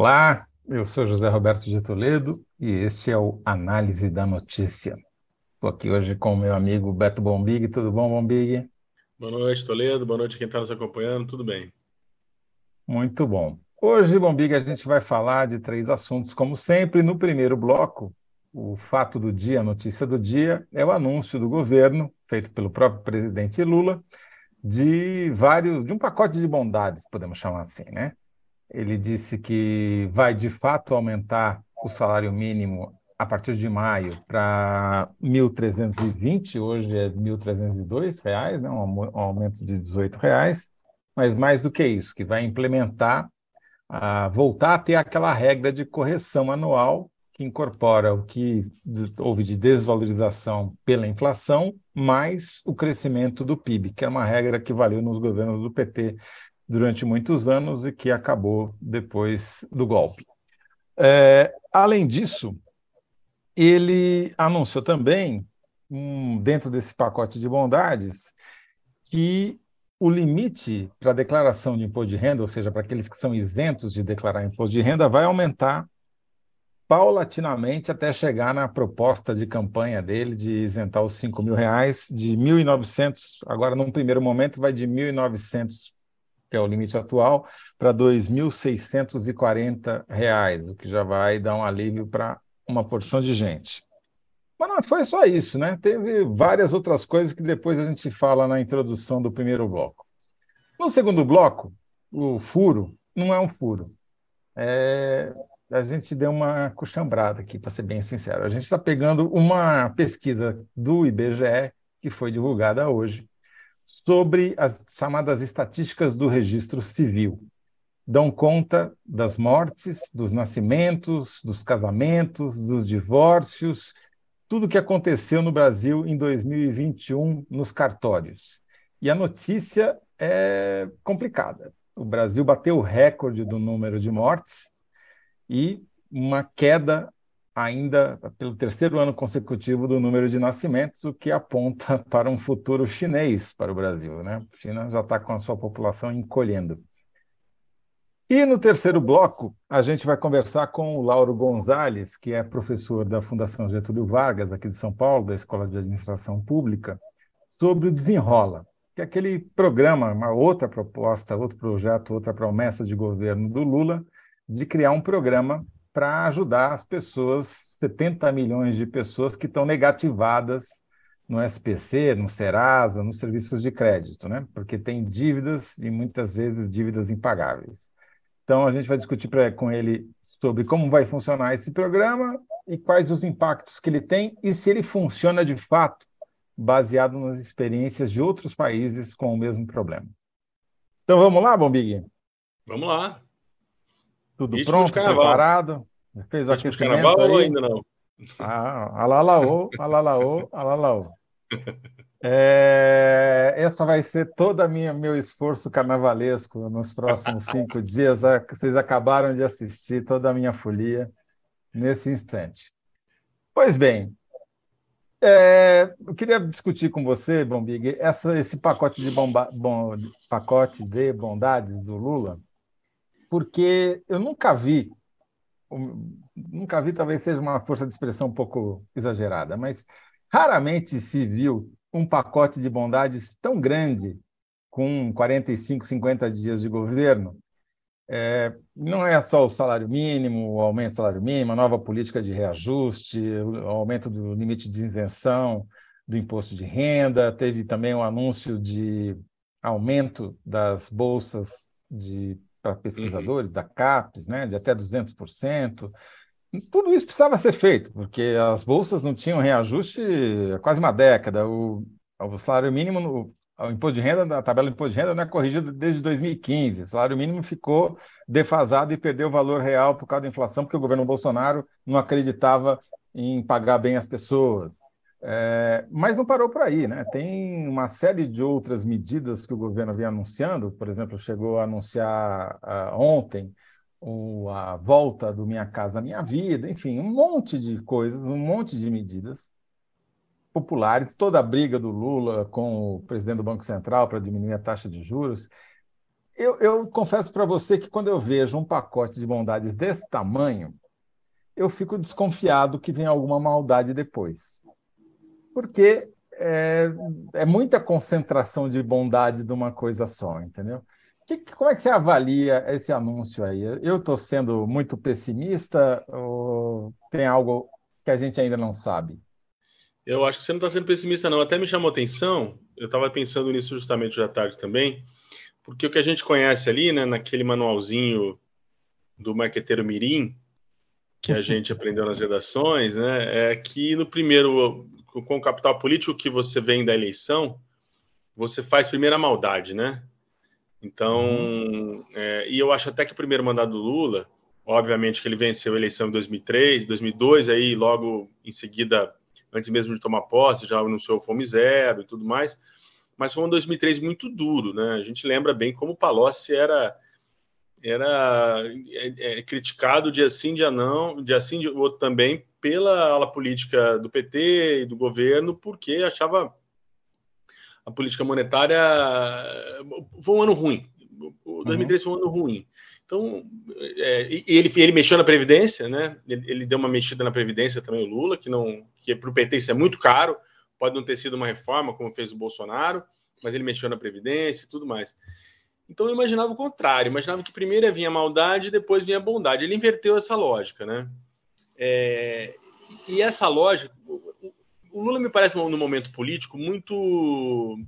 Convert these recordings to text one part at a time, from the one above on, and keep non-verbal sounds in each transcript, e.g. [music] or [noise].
Olá, eu sou José Roberto de Toledo e este é o Análise da Notícia. Estou aqui hoje com o meu amigo Beto Bombig. Tudo bom, Bombig? Boa noite, Toledo. Boa noite a quem está nos acompanhando. Tudo bem? Muito bom. Hoje, Bombig, a gente vai falar de três assuntos, como sempre. No primeiro bloco, o fato do dia, a notícia do dia, é o anúncio do governo, feito pelo próprio presidente Lula, de vários, de um pacote de bondades, podemos chamar assim, né? Ele disse que vai de fato aumentar o salário mínimo a partir de maio para 1.320, hoje é 1.302 reais, né? um aumento de 18 reais, mas mais do que isso, que vai implementar, a, voltar a ter aquela regra de correção anual que incorpora o que houve de desvalorização pela inflação, mais o crescimento do PIB, que é uma regra que valeu nos governos do PT durante muitos anos e que acabou depois do golpe. É, além disso, ele anunciou também, um, dentro desse pacote de bondades, que o limite para a declaração de imposto de renda, ou seja, para aqueles que são isentos de declarar imposto de renda, vai aumentar paulatinamente até chegar na proposta de campanha dele de isentar os 5 mil reais de 1.900, agora num primeiro momento vai de 1.900 que é o limite atual, para R$ 2.640, o que já vai dar um alívio para uma porção de gente. Mas não foi só isso, né? Teve várias outras coisas que depois a gente fala na introdução do primeiro bloco. No segundo bloco, o furo não é um furo. É... A gente deu uma coxambrada aqui, para ser bem sincero. A gente está pegando uma pesquisa do IBGE, que foi divulgada hoje, sobre as chamadas estatísticas do registro civil. Dão conta das mortes, dos nascimentos, dos casamentos, dos divórcios, tudo o que aconteceu no Brasil em 2021 nos cartórios. E a notícia é complicada. O Brasil bateu o recorde do número de mortes e uma queda ainda pelo terceiro ano consecutivo do número de nascimentos, o que aponta [laughs] para um futuro chinês para o Brasil. Né? A China já está com a sua população encolhendo. E no terceiro bloco, a gente vai conversar com o Lauro Gonzalez, que é professor da Fundação Getúlio Vargas, aqui de São Paulo, da Escola de Administração Pública, sobre o Desenrola, que é aquele programa, uma outra proposta, outro projeto, outra promessa de governo do Lula, de criar um programa para ajudar as pessoas, 70 milhões de pessoas que estão negativadas no SPC, no Serasa, nos serviços de crédito, né? Porque tem dívidas e muitas vezes dívidas impagáveis. Então a gente vai discutir pra, com ele sobre como vai funcionar esse programa e quais os impactos que ele tem e se ele funciona de fato baseado nas experiências de outros países com o mesmo problema. Então vamos lá, Bombig? Vamos lá. Tudo Ritmo pronto, preparado? Fez o aquecimento carnaval ou ainda não? Ah, alalaô, alalaô, alalaô. É, essa vai ser toda a minha meu esforço carnavalesco nos próximos [laughs] cinco dias. Vocês acabaram de assistir toda a minha folia nesse instante. Pois bem, é, eu queria discutir com você, Bombig, essa, esse pacote de, bomba, bom, pacote de bondades do Lula, porque eu nunca vi, nunca vi, talvez seja uma força de expressão um pouco exagerada, mas raramente se viu um pacote de bondades tão grande com 45, 50 dias de governo. É, não é só o salário mínimo, o aumento do salário mínimo, a nova política de reajuste, o aumento do limite de isenção do imposto de renda, teve também o anúncio de aumento das bolsas de para pesquisadores, uhum. da CAPES, né, de até 200%. Tudo isso precisava ser feito, porque as bolsas não tinham reajuste há quase uma década. O, o salário mínimo, o imposto de renda, a tabela de imposto de renda não é corrigida desde 2015. O salário mínimo ficou defasado e perdeu o valor real por causa da inflação, porque o governo Bolsonaro não acreditava em pagar bem as pessoas. É, mas não parou por aí, né? Tem uma série de outras medidas que o governo vem anunciando, por exemplo, chegou a anunciar uh, ontem a volta do Minha Casa Minha Vida, enfim, um monte de coisas, um monte de medidas populares, toda a briga do Lula com o presidente do Banco Central para diminuir a taxa de juros. eu, eu confesso para você que quando eu vejo um pacote de bondades desse tamanho, eu fico desconfiado que vem alguma maldade depois. Porque é, é muita concentração de bondade de uma coisa só, entendeu? Que, como é que você avalia esse anúncio aí? Eu estou sendo muito pessimista ou tem algo que a gente ainda não sabe? Eu acho que você não está sendo pessimista, não. Até me chamou atenção, eu estava pensando nisso justamente hoje à tarde também, porque o que a gente conhece ali, né, naquele manualzinho do marqueteiro Mirim, que a gente [laughs] aprendeu nas redações, né, é que no primeiro, com o capital político que você vem da eleição, você faz primeiro a maldade, né? Então, uhum. é, e eu acho até que o primeiro mandato do Lula, obviamente que ele venceu a eleição em 2003, 2002, aí logo em seguida, antes mesmo de tomar posse, já anunciou Fome Zero e tudo mais, mas foi um 2003 muito duro, né? A gente lembra bem como o Palocci era era é, é, criticado dia sim, dia não, dia sim, dia outro também pela ala política do PT e do governo, porque achava a política monetária foi um ano ruim. O 2003 uhum. foi um ano ruim. Então, é, ele, ele mexeu na Previdência, né? Ele, ele, deu uma mexida na Previdência também, o Lula, que não que para o PT isso é muito caro, pode não ter sido uma reforma como fez o Bolsonaro, mas ele mexeu na Previdência e tudo mais. Então eu imaginava o contrário, imaginava que primeiro vinha a maldade e depois vinha a bondade. Ele inverteu essa lógica, né? É, e essa lógica, o Lula me parece no momento político muito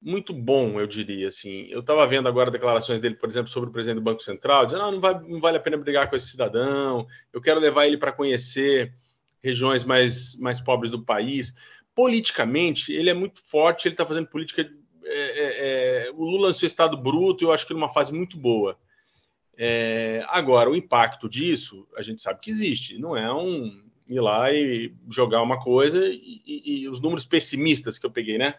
muito bom, eu diria assim. Eu estava vendo agora declarações dele, por exemplo, sobre o presidente do Banco Central, dizendo: não, não, vai, não vale a pena brigar com esse cidadão. Eu quero levar ele para conhecer regiões mais mais pobres do país politicamente, ele é muito forte, ele está fazendo política. É, é, é, o Lula no seu estado bruto, eu acho que numa fase muito boa. É, agora, o impacto disso, a gente sabe que existe, não é um ir lá e jogar uma coisa e, e, e os números pessimistas que eu peguei, né?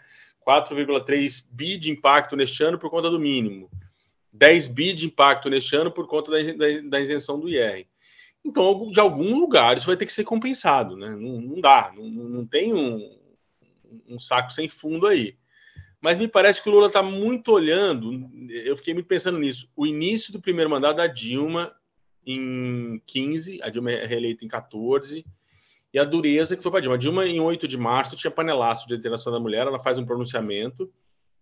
4,3 bi de impacto neste ano por conta do mínimo, 10 bi de impacto neste ano por conta da, da, da isenção do IR. Então, de algum lugar, isso vai ter que ser compensado, né? Não, não dá, não, não tem um, um saco sem fundo aí. Mas me parece que o Lula está muito olhando, eu fiquei muito pensando nisso, o início do primeiro mandato da Dilma em 15, a Dilma é reeleita em 14, e a dureza que foi para a Dilma. A Dilma, em 8 de março, tinha panelaço de Internacional da Mulher, ela faz um pronunciamento,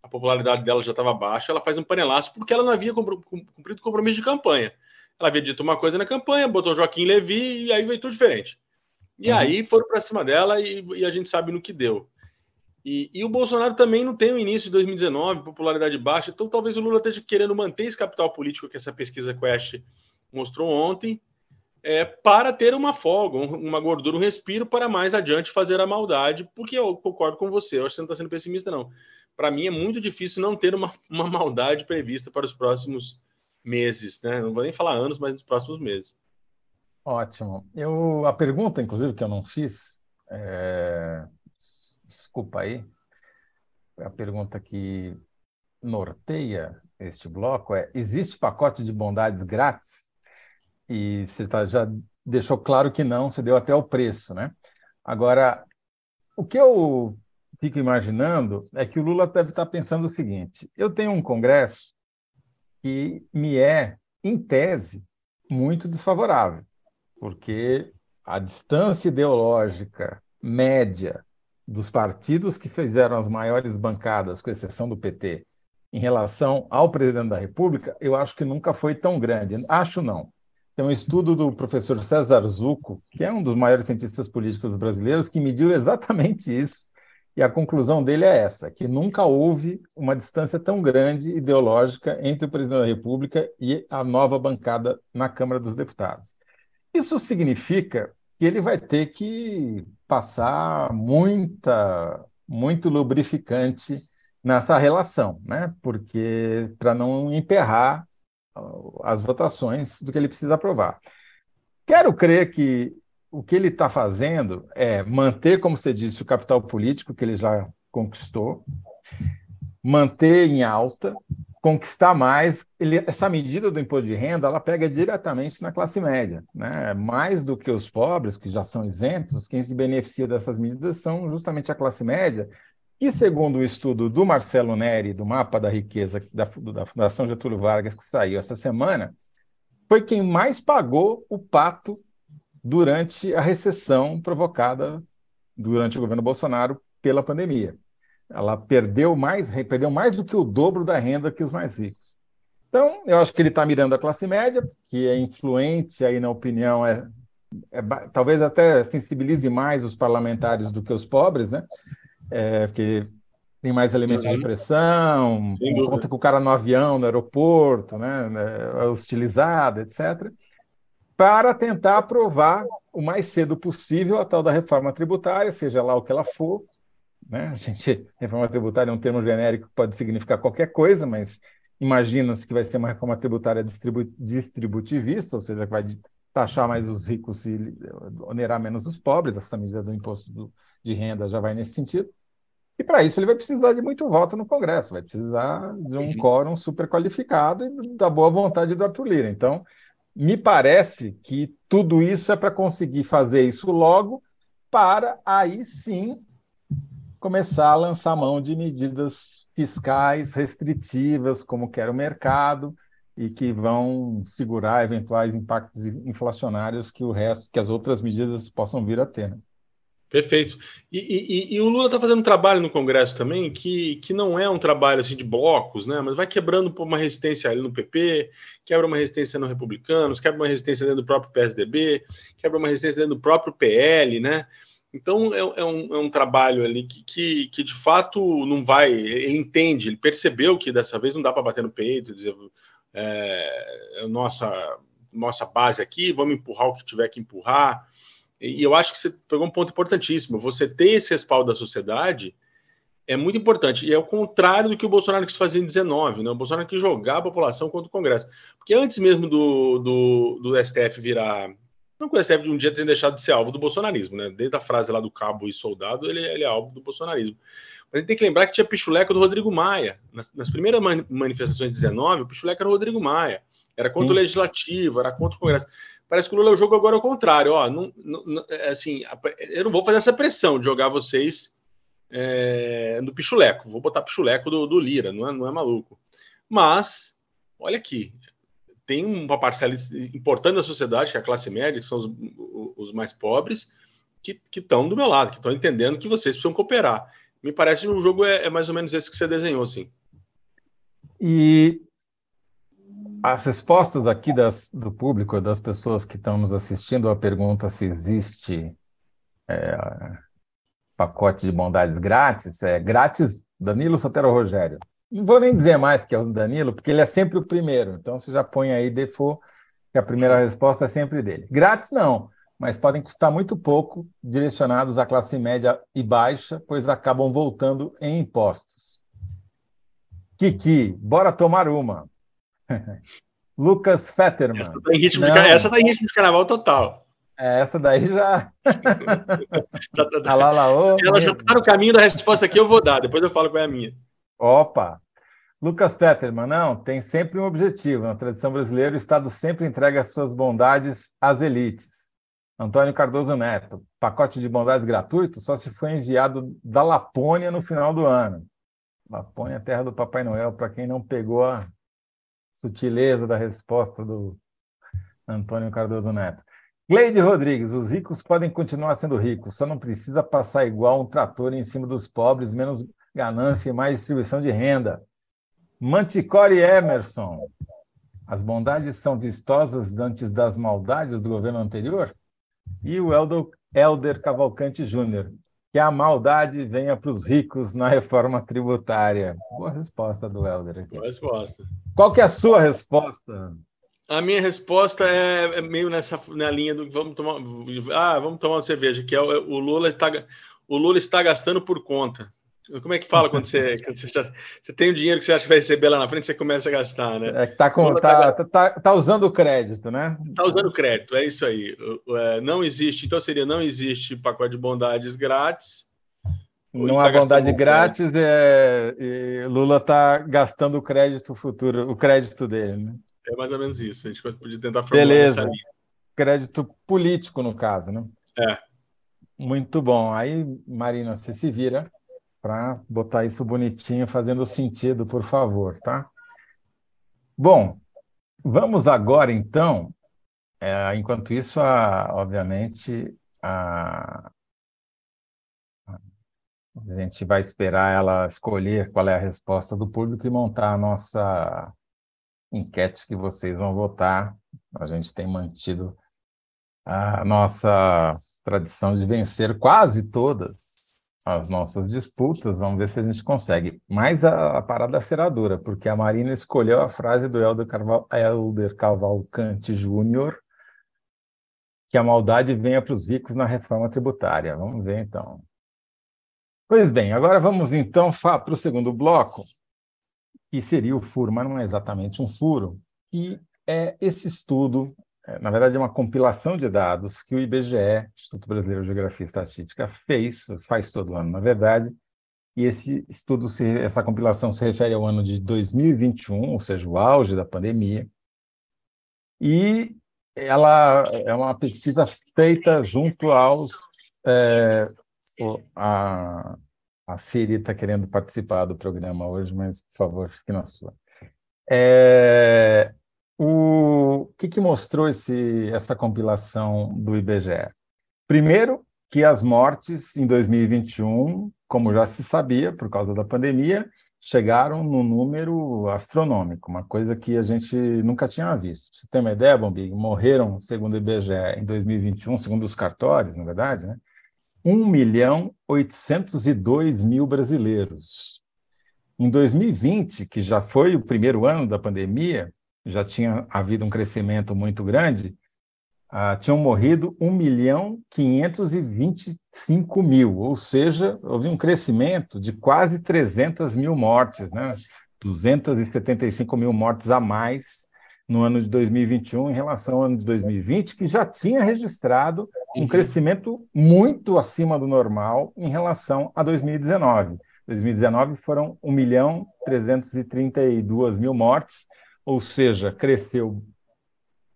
a popularidade dela já estava baixa, ela faz um panelaço porque ela não havia cumprido compromisso de campanha. Ela havia dito uma coisa na campanha, botou Joaquim Levi e aí veio tudo diferente. E uhum. aí foram para cima dela e, e, a gente sabe no que deu. E, e, o Bolsonaro também não tem o início de 2019, popularidade baixa, então talvez o Lula esteja querendo manter esse capital político que essa pesquisa Quest mostrou ontem, é, para ter uma folga, uma gordura, um respiro para mais adiante fazer a maldade, porque eu concordo com você, eu acho que você não está sendo pessimista, não. Para mim é muito difícil não ter uma, [laughs] uma maldade prevista para os próximos meses, né? Não vou nem falar anos, mas nos próximos meses. Ótimo. Eu, a pergunta, inclusive, que eu não fiz, é, desculpa aí, a pergunta que norteia este bloco é: existe pacote de bondades grátis? E você tá, já deixou claro que não, você deu até o preço, né? Agora, o que eu fico imaginando é que o Lula deve estar pensando o seguinte: eu tenho um Congresso que me é, em tese, muito desfavorável, porque a distância ideológica média dos partidos que fizeram as maiores bancadas, com exceção do PT, em relação ao presidente da República, eu acho que nunca foi tão grande. Acho não. Tem um estudo do professor César Zucco, que é um dos maiores cientistas políticos brasileiros, que mediu exatamente isso. E a conclusão dele é essa: que nunca houve uma distância tão grande ideológica entre o presidente da República e a nova bancada na Câmara dos Deputados. Isso significa que ele vai ter que passar muita, muito lubrificante nessa relação, né? Porque para não emperrar as votações do que ele precisa aprovar. Quero crer que o que ele está fazendo é manter, como você disse, o capital político que ele já conquistou, manter em alta, conquistar mais. Ele, essa medida do imposto de renda, ela pega diretamente na classe média, né? Mais do que os pobres, que já são isentos, quem se beneficia dessas medidas são justamente a classe média, que, segundo o estudo do Marcelo Neri, do Mapa da Riqueza, da, da Fundação Getúlio Vargas, que saiu essa semana, foi quem mais pagou o pato durante a recessão provocada durante o governo Bolsonaro pela pandemia. Ela perdeu mais, perdeu mais do que o dobro da renda que os mais ricos. Então, eu acho que ele está mirando a classe média, que é influente aí na opinião, é, é, talvez até sensibilize mais os parlamentares do que os pobres, né? É, porque tem mais elementos uhum. de pressão, conta com o cara no avião, no aeroporto, né? É hostilizado, etc. Para tentar aprovar o mais cedo possível a tal da reforma tributária, seja lá o que ela for, né? A gente, [laughs] reforma tributária é um termo genérico que pode significar qualquer coisa, mas imagina-se que vai ser uma reforma tributária distribu distributivista, ou seja, que vai taxar mais os ricos e onerar menos os pobres, essa medida do imposto do, de renda já vai nesse sentido. E para isso ele vai precisar de muito voto no Congresso, vai precisar de um uhum. quórum super qualificado e da boa vontade do Arthur Lira. Então, me parece que tudo isso é para conseguir fazer isso logo, para aí sim começar a lançar mão de medidas fiscais restritivas, como quer o mercado, e que vão segurar eventuais impactos inflacionários que o resto, que as outras medidas possam vir a ter. Né? Perfeito. E, e, e, o Lula está fazendo um trabalho no Congresso também que, que não é um trabalho assim de blocos, né? Mas vai quebrando uma resistência ali no PP, quebra uma resistência no Republicanos, quebra uma resistência dentro do próprio PSDB, quebra uma resistência dentro do próprio PL, né? Então é, é, um, é um, trabalho ali que, que, que, de fato não vai. Ele entende, ele percebeu que dessa vez não dá para bater no peito e dizer é, é nossa, nossa base aqui, vamos empurrar o que tiver que empurrar. E, e eu acho que você pegou um ponto importantíssimo. Você ter esse respaldo da sociedade é muito importante. E é o contrário do que o Bolsonaro quis fazer em 19, né? O Bolsonaro quis jogar a população contra o Congresso. Porque antes mesmo do, do, do STF virar não que o STF de um dia tenha deixado de ser alvo do bolsonarismo, né? Desde a frase lá do cabo e soldado, ele, ele é alvo do bolsonarismo. Mas a gente tem que lembrar que tinha pichuleca do Rodrigo Maia. Nas, nas primeiras manifestações de 19, o pichuleca era o Rodrigo Maia. Era contra Sim. o legislativo, era contra o Congresso. Parece que o Lula o jogo agora ao contrário. Ó, não, não, é assim, eu não vou fazer essa pressão de jogar vocês é, no pichuleco. Vou botar pichuleco do, do Lira, não é, não é maluco. Mas, olha aqui, tem uma parcela importante da sociedade, que é a classe média, que são os, os mais pobres, que estão do meu lado, que estão entendendo que vocês precisam cooperar. Me parece que o jogo é, é mais ou menos esse que você desenhou, assim. E as respostas aqui das, do público, das pessoas que estão nos assistindo, a pergunta se existe é, pacote de bondades grátis, é grátis Danilo Sotero Rogério. Não vou nem dizer mais que é o Danilo, porque ele é sempre o primeiro. Então você já põe aí default, que a primeira resposta é sempre dele. Grátis não, mas podem custar muito pouco, direcionados à classe média e baixa, pois acabam voltando em impostos. Kiki, bora tomar uma. [laughs] Lucas Fetterman. Essa tá, em ritmo, de, essa tá em ritmo de carnaval total. É, essa daí já. [laughs] [laughs] tá, tá, tá. Ela já está no caminho da resposta que eu vou dar, depois eu falo qual é a minha. Opa! Lucas Petterman, não, tem sempre um objetivo. Na tradição brasileira, o Estado sempre entrega as suas bondades às elites. Antônio Cardoso Neto, pacote de bondades gratuito só se foi enviado da Lapônia no final do ano. Lapônia, terra do Papai Noel, para quem não pegou a sutileza da resposta do Antônio Cardoso Neto. Gleide Rodrigues, os ricos podem continuar sendo ricos, só não precisa passar igual um trator em cima dos pobres, menos ganância e mais distribuição de renda. Manticore Emerson, as bondades são vistosas antes das maldades do governo anterior? E o Helder Cavalcante Júnior, que a maldade venha para os ricos na reforma tributária. Boa resposta do Helder aqui. Boa resposta. Qual que é a sua resposta? A minha resposta é, é meio nessa na linha do vamos tomar ah vamos tomar uma cerveja que é o, o Lula está o Lula está gastando por conta. Como é que fala quando você, [laughs] quando você, já, você, tem o dinheiro que você acha que vai receber lá na frente, você começa a gastar, né? É que tá, com, tá, tá, tá, tá, usando o crédito, né? Tá usando o crédito, é isso aí. É, não existe, então seria não existe pacote de bondades grátis. Não há tá bondade grátis, é, Lula está gastando o crédito futuro, o crédito dele, né? É mais ou menos isso. A gente podia tentar formular Beleza. essa linha. Crédito político, no caso, né? É. Muito bom. Aí, Marina, você se vira para botar isso bonitinho, fazendo sentido, por favor, tá? Bom, vamos agora então. É, enquanto isso, a, obviamente, a, a gente vai esperar ela escolher qual é a resposta do público e montar a nossa enquete que vocês vão votar. A gente tem mantido a nossa tradição de vencer quase todas as nossas disputas, vamos ver se a gente consegue. Mas a, a parada será dura, porque a Marina escolheu a frase do Helder, Carval, Helder Cavalcante Júnior, que a maldade venha para os ricos na reforma tributária. Vamos ver então. Pois bem, agora vamos então para o segundo bloco, que seria o furo, mas não é exatamente um furo, que é esse estudo na verdade, é uma compilação de dados que o IBGE, Instituto Brasileiro de Geografia e Estatística, fez, faz todo ano, na verdade, e esse estudo, se, essa compilação se refere ao ano de 2021, ou seja, o auge da pandemia, e ela é uma pesquisa feita junto aos. É, a, a Siri está querendo participar do programa hoje, mas, por favor, fique na sua. É, o que, que mostrou esse, essa compilação do IBGE? Primeiro, que as mortes em 2021, como já se sabia por causa da pandemia, chegaram no número astronômico, uma coisa que a gente nunca tinha visto. Você tem uma ideia, Bombig? Morreram, segundo o IBGE, em 2021, segundo os cartórios, na verdade, né? 1 milhão 802 mil brasileiros. Em 2020, que já foi o primeiro ano da pandemia, já tinha havido um crescimento muito grande, uh, tinham morrido 1 milhão 525 mil, ou seja, houve um crescimento de quase 300 mil mortes, né? 275 mil mortes a mais no ano de 2021 em relação ao ano de 2020, que já tinha registrado um uhum. crescimento muito acima do normal em relação a 2019. 2019 foram 1 milhão 332 mil mortes, ou seja, cresceu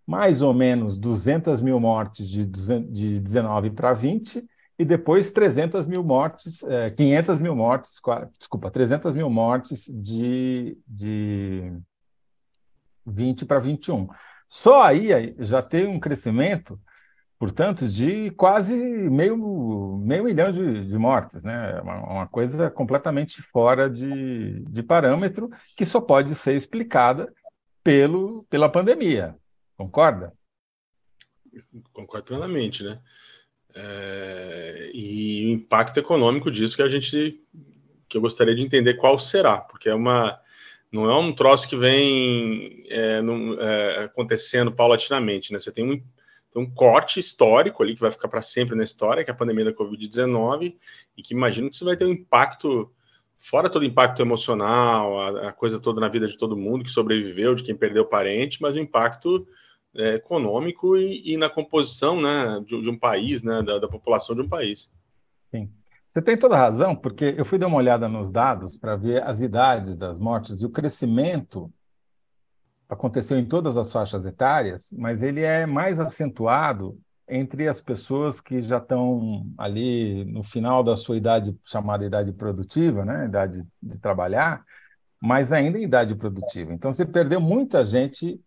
mais ou menos 200 mil mortes de, 200, de 19 para 20, e depois 300 mil mortes, é, 500 mil mortes, desculpa, 300 mil mortes de, de 20 para 21. Só aí já tem um crescimento, portanto, de quase meio, meio milhão de, de mortes, né? Uma, uma, coisa completamente fora de, de parâmetro que só pode ser explicada pelo, pela pandemia. Concorda? Concordo plenamente, né? É, e o impacto econômico disso que a gente que eu gostaria de entender qual será, porque é uma não é um troço que vem é, é, acontecendo paulatinamente, né? Você tem um, tem um corte histórico ali que vai ficar para sempre na história, que é a pandemia da Covid-19, e que imagino que isso vai ter um impacto fora todo o impacto emocional, a, a, coisa toda na vida de todo mundo que sobreviveu, de quem perdeu parente, mas o impacto é, econômico e, e, na composição né, de, de um país, né, da, da, população de um país. Sim. Você tem toda a razão, porque eu fui dar uma olhada nos dados para ver as idades das mortes e o crescimento aconteceu em todas as faixas etárias, mas ele é mais acentuado entre as pessoas que já estão ali no final da sua idade chamada idade produtiva, né, idade de trabalhar, mas ainda em idade produtiva. Então você perdeu muita gente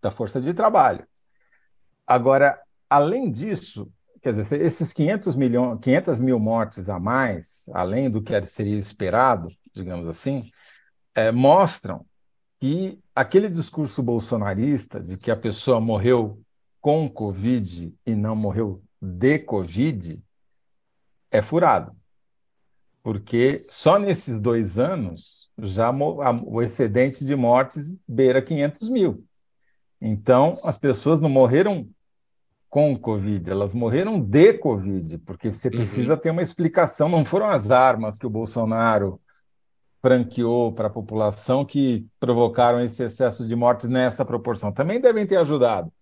da força de trabalho. Agora, além disso, quer dizer, esses 500 milhões, 500 mil mortes a mais, além do que seria esperado, digamos assim, é, mostram que aquele discurso bolsonarista de que a pessoa morreu com Covid e não morreu de Covid é furado. Porque só nesses dois anos já o excedente de mortes beira 500 mil. Então, as pessoas não morreram com Covid, elas morreram de Covid, porque você uhum. precisa uhum. ter uma explicação. Não foram as armas que o Bolsonaro franqueou para a população que provocaram esse excesso de mortes nessa proporção. Também devem ter ajudado,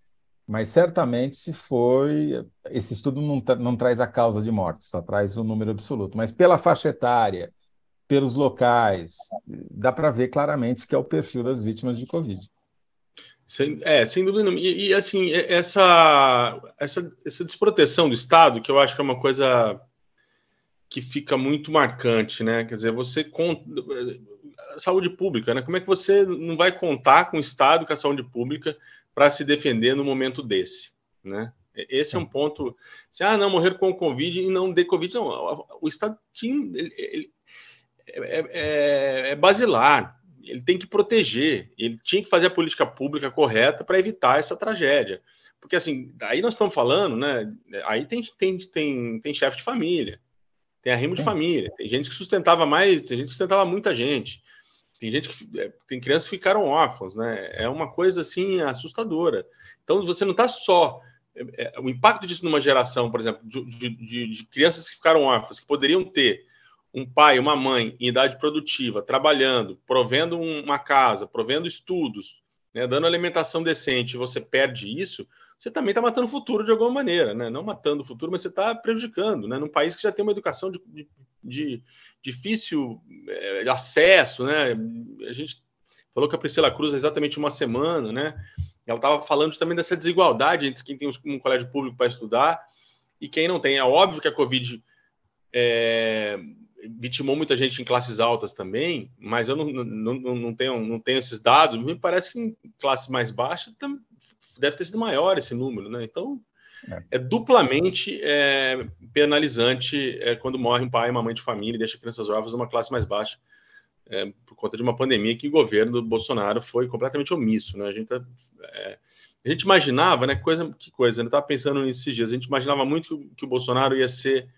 mas certamente se foi. Esse estudo não, não traz a causa de morte, só traz o número absoluto. Mas pela faixa etária, pelos locais, dá para ver claramente que é o perfil das vítimas de Covid. Sem, é, sem dúvida. E, e, assim, essa, essa, essa desproteção do Estado, que eu acho que é uma coisa que fica muito marcante, né? Quer dizer, você conta saúde pública, né? Como é que você não vai contar com o Estado, com a saúde pública para se defender no momento desse, né? Esse é um ponto. Assim, ah, não, morrer com o Covid e não de Covid. Não, o Estado tinha, ele, ele, é, é, é, basilar, ele tem que proteger, ele tinha que fazer a política pública correta para evitar essa tragédia. Porque, assim, aí nós estamos falando, né? Aí tem, tem, tem, tem chefe de família, tem arrimo de família, tem gente que sustentava mais, tem gente que sustentava muita gente. Tem gente que é, tem crianças que ficaram órfãos, né? É uma coisa assim assustadora. Então você não está só é, é, o impacto disso numa geração, por exemplo, de, de, de, crianças que ficaram órfãs, que poderiam ter um pai, uma mãe em idade produtiva, trabalhando, provendo uma casa, provendo estudos, né, dando alimentação decente, você perde isso, você também está matando o futuro de alguma maneira, né? Não matando o futuro, mas você está prejudicando, né? Num país que já tem uma educação de, de, de difícil é, acesso, né? A gente falou que a Priscila Cruz é exatamente uma semana, né? Ela estava falando também dessa desigualdade entre quem tem um colégio público para estudar e quem não tem. É óbvio que a Covid é, vitimou muita gente em classes altas também, mas eu não, não, não, tenho, não tenho esses dados. Me parece que em classe mais baixa deve ter sido maior esse número, né? Então é, é duplamente é, penalizante é, quando morre um pai e uma mãe de família e deixa crianças órfãs numa classe mais baixa é, por conta de uma pandemia que o governo do Bolsonaro foi completamente omisso, né? A gente, tá, é, a gente imaginava, né? Coisa, que coisa, eu estava pensando nesses dias, a gente imaginava muito que, que o Bolsonaro ia ser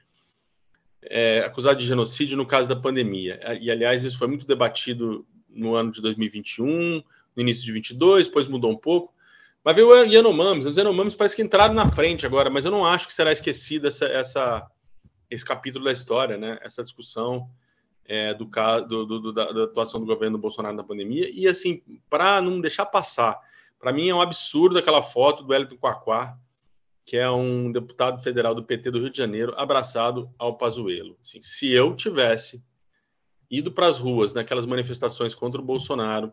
é, acusado de genocídio no caso da pandemia. E, aliás, isso foi muito debatido no ano de 2021, no início de 22, depois mudou um pouco. Mas veio o Yanomamis, os Yanomamis parece que entraram na frente agora, mas eu não acho que será esquecida essa, essa, esse capítulo da história, né? Essa discussão é, do, do, do, da, da, atuação do governo Bolsonaro na pandemia. E, assim, para não deixar passar, para mim é um absurdo aquela foto do Hélio Quaquá, que é um deputado federal do PT do Rio de Janeiro, abraçado ao Pazuello. Assim, se eu tivesse ido para as ruas naquelas manifestações contra o Bolsonaro,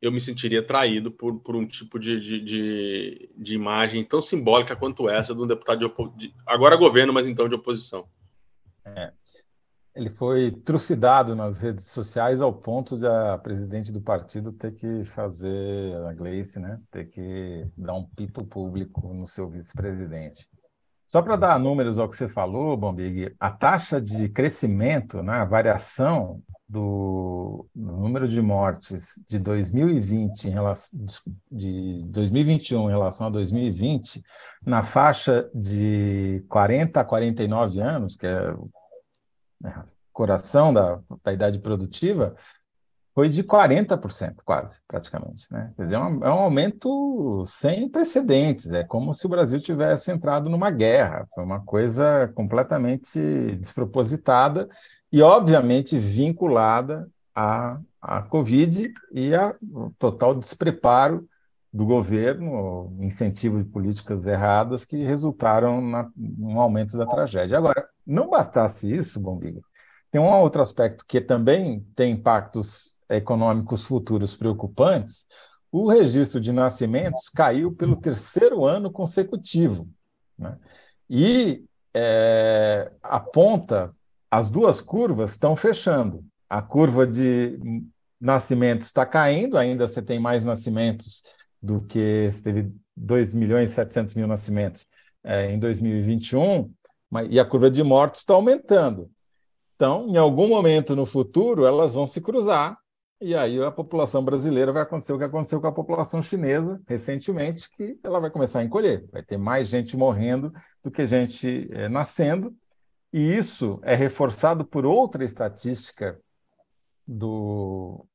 eu me sentiria traído por, por um tipo de, de, de, de, imagem tão simbólica quanto essa de um deputado de, de agora governo, mas então de oposição. É, ele foi trucidado nas redes sociais ao ponto de a presidente do partido ter que fazer, a Gleice, né, ter que dar um pito público no seu vice-presidente. Só para dar números ao que você falou, Bombig, a taxa de crescimento, né, a variação do, número de mortes de 2020 em relação, de 2021 em relação a 2020, na faixa de 40 a 49 anos, que é né, coração da, da idade produtiva, foi de 40%, quase, praticamente. Né? Quer dizer, é um, é um, aumento sem precedentes, é como se o Brasil tivesse entrado numa guerra, foi uma coisa completamente despropositada e, obviamente, vinculada à, à Covid e ao total despreparo do governo, incentivo de políticas erradas que resultaram na, no aumento da tragédia. Agora, não bastasse isso, Bombiga, tem um outro aspecto que também tem impactos econômicos futuros preocupantes. O registro de nascimentos caiu pelo terceiro ano consecutivo. Né? E é, aponta, as duas curvas estão fechando. A curva de nascimentos está caindo, ainda você tem mais nascimentos do que você teve 2 milhões e 700 mil nascimentos é, em 2021, mas, e a curva de mortos está aumentando. Então, em algum momento no futuro, elas vão se cruzar, e aí a população brasileira vai acontecer o que aconteceu com a população chinesa recentemente, que ela vai começar a encolher. Vai ter mais gente morrendo do que gente é, nascendo, e isso é reforçado por outra estatística do,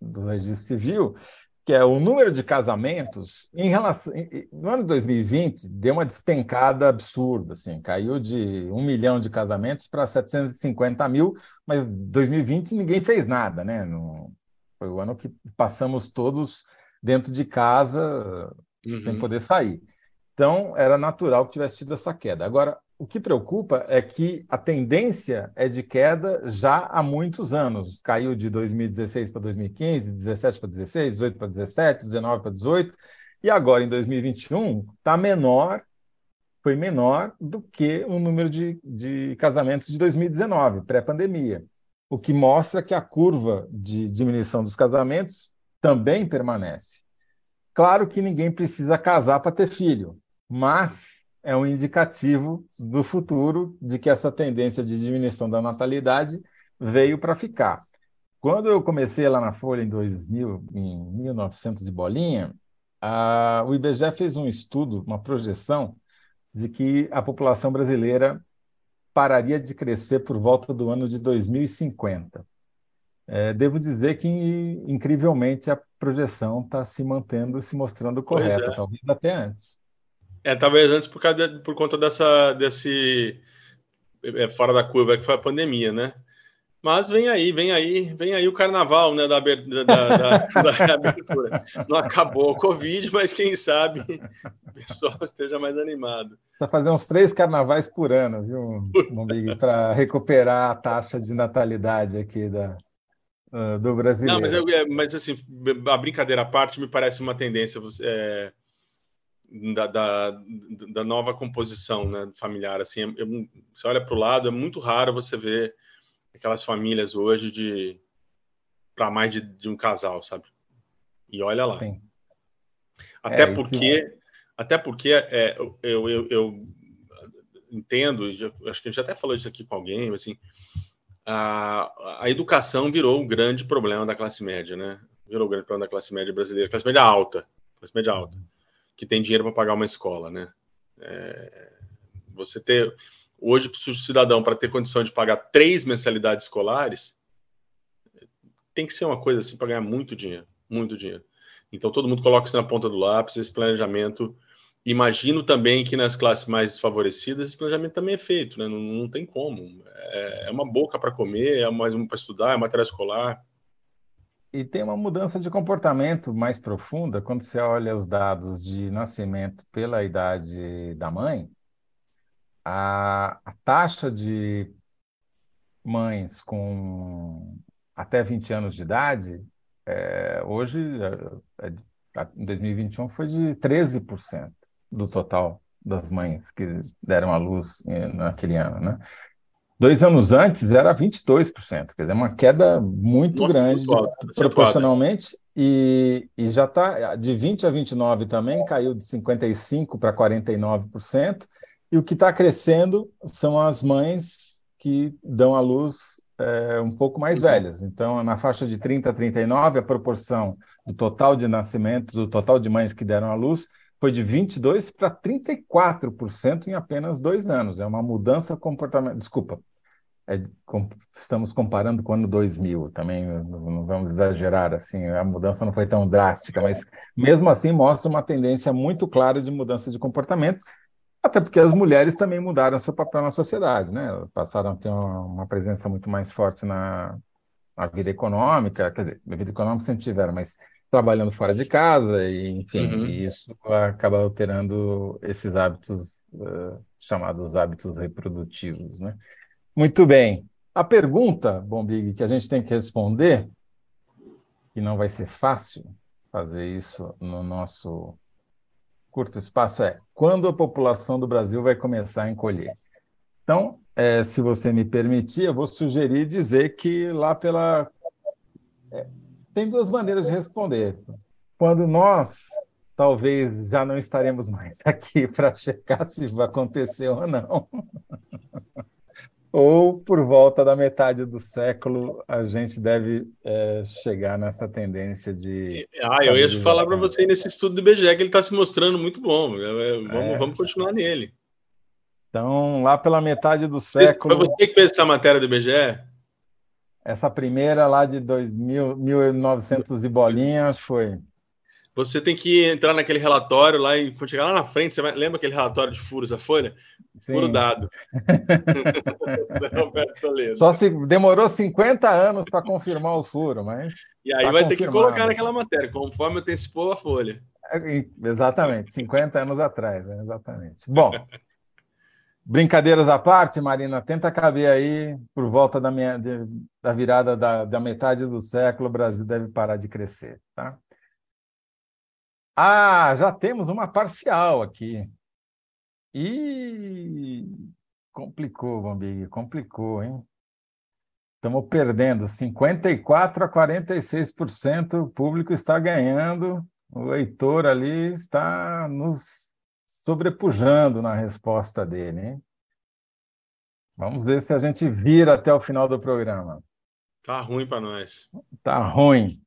do registro civil, que é o número de casamentos em relação no ano de 2020 deu uma despencada absurda, assim, caiu de um milhão de casamentos para 750 mil, mas 2020 ninguém fez nada, né? No, foi o ano que passamos todos dentro de casa uhum. sem poder sair. Então era natural que tivesse tido essa queda. Agora o que preocupa é que a tendência é de queda já há muitos anos. Caiu de 2016 para 2015, 17 para 16, 18 para 17, 19 para 18, e agora em 2021 está menor foi menor do que o número de, de casamentos de 2019, pré-pandemia, o que mostra que a curva de diminuição dos casamentos também permanece. Claro que ninguém precisa casar para ter filho, mas é um indicativo do futuro de que essa tendência de diminuição da natalidade veio para ficar. Quando eu comecei lá na Folha em 2000, em 1900 e bolinha, a, o IBGE fez um estudo, uma projeção de que a população brasileira pararia de crescer por volta do ano de 2050. É, devo dizer que, incrivelmente, a projeção está se mantendo, se mostrando correta, é. talvez até antes. É, talvez antes por, causa de, por conta dessa, desse é, fora da curva que foi a pandemia, né? Mas vem aí, vem aí, vem aí o carnaval, né, da, da, da, da [laughs] abertura. Não acabou o Covid, mas quem sabe [laughs] o pessoal esteja mais animado. Precisa fazer uns três carnavais por ano, viu, para recuperar a taxa de natalidade aqui da, uh, do brasileiro. Não, mas, eu, é, mas assim, a brincadeira à parte me parece uma tendência é, da, da, da, nova composição né, familiar. Assim, é, é você olha para o lado, é muito raro você ver aquelas famílias hoje de para mais de, de, um casal, sabe? E olha lá. Sim. Até é, porque, até porque é, eu, eu, eu entendo, já, acho que a gente até falou isso aqui com alguém, assim, a, a educação virou um grande problema da classe média, né? Virou um grande problema da classe média brasileira, classe média alta, classe média alta, que tem dinheiro para pagar uma escola, né? É, você ter Hoje, para o cidadão, para ter condição de pagar três mensalidades escolares, tem que ser uma coisa assim para ganhar muito dinheiro, muito dinheiro. Então, todo mundo coloca isso na ponta do lápis, esse planejamento. Imagino também que nas classes mais desfavorecidas, esse planejamento também é feito, né? não, não tem como. É, é uma boca para comer, é mais uma para estudar, é material escolar. E tem uma mudança de comportamento mais profunda quando você olha os dados de nascimento pela idade da mãe a, a taxa de mães com até 20 anos de idade, é, hoje, é, é em 2021, foi de 13% do total das mães que deram à luz é, naquele ano, né? Dois anos antes era 22%, quer dizer, uma queda muito Nossa, grande muito proporcionalmente, e, e já está de 20 a 29 também, caiu de 55% para 49%, e o que está crescendo são as mães que dão à luz é, um pouco mais uhum. velhas. Então, na faixa de 30 a 39, a proporção do total de nascimentos, do total de mães que deram à luz, foi de 22% para 34% em apenas dois anos. É uma mudança comportamental. Desculpa, é, com, estamos comparando com o ano 2000, também não, vamos exagerar, assim, a mudança não foi tão drástica, mas mesmo assim mostra uma tendência muito clara de mudança de comportamento até porque as mulheres também mudaram seu papel na sociedade, né? Passaram a ter uma, uma presença muito mais forte na, na, vida econômica, quer dizer, na vida econômica sempre tiveram, mas trabalhando fora de casa, e, enfim, uhum. e isso acaba alterando esses hábitos uh, chamados hábitos reprodutivos, né? Muito bem. A pergunta, Bom Big, que a gente tem que responder, e não vai ser fácil fazer isso no nosso curto espaço é quando a população do Brasil vai começar a encolher. Então, é, se você me permitir, eu vou sugerir dizer que lá pela. É, tem duas maneiras de responder. Quando nós talvez já não estaremos mais [laughs] aqui para checar se vai acontecer ou não ou por volta da metade do século a gente deve é, chegar nessa tendência de. Ah, eu ia falar para você nesse estudo do IBGE que ele está se mostrando muito bom. É, é, vamos, é. vamos continuar nele. Então, lá pela metade do século. Foi você que fez essa matéria do IBGE? Essa primeira lá de 2000, 1900 e bolinhas foi você tem que entrar naquele relatório lá e quando chegar lá na frente, você vai, lembra aquele relatório de furos da Folha? Sim. Furo dado. [laughs] Só se demorou 50 anos para confirmar o furo, mas. E aí tá vai ter que colocar naquela matéria, conforme antecipou a Folha. É, exatamente, 50 anos atrás, né? exatamente. Bom, brincadeiras à parte, Marina, tenta caber aí, por volta da, minha, de, da virada da, da metade do século, o Brasil deve parar de crescer, tá? Ah, já temos uma parcial aqui. E complicou, Bambig, complicou, hein? Estamos perdendo 54 a 46%, o público está ganhando, o leitor ali está nos sobrepujando na resposta dele. Hein? Vamos ver se a gente vira até o final do programa. Tá ruim para nós. Tá ruim.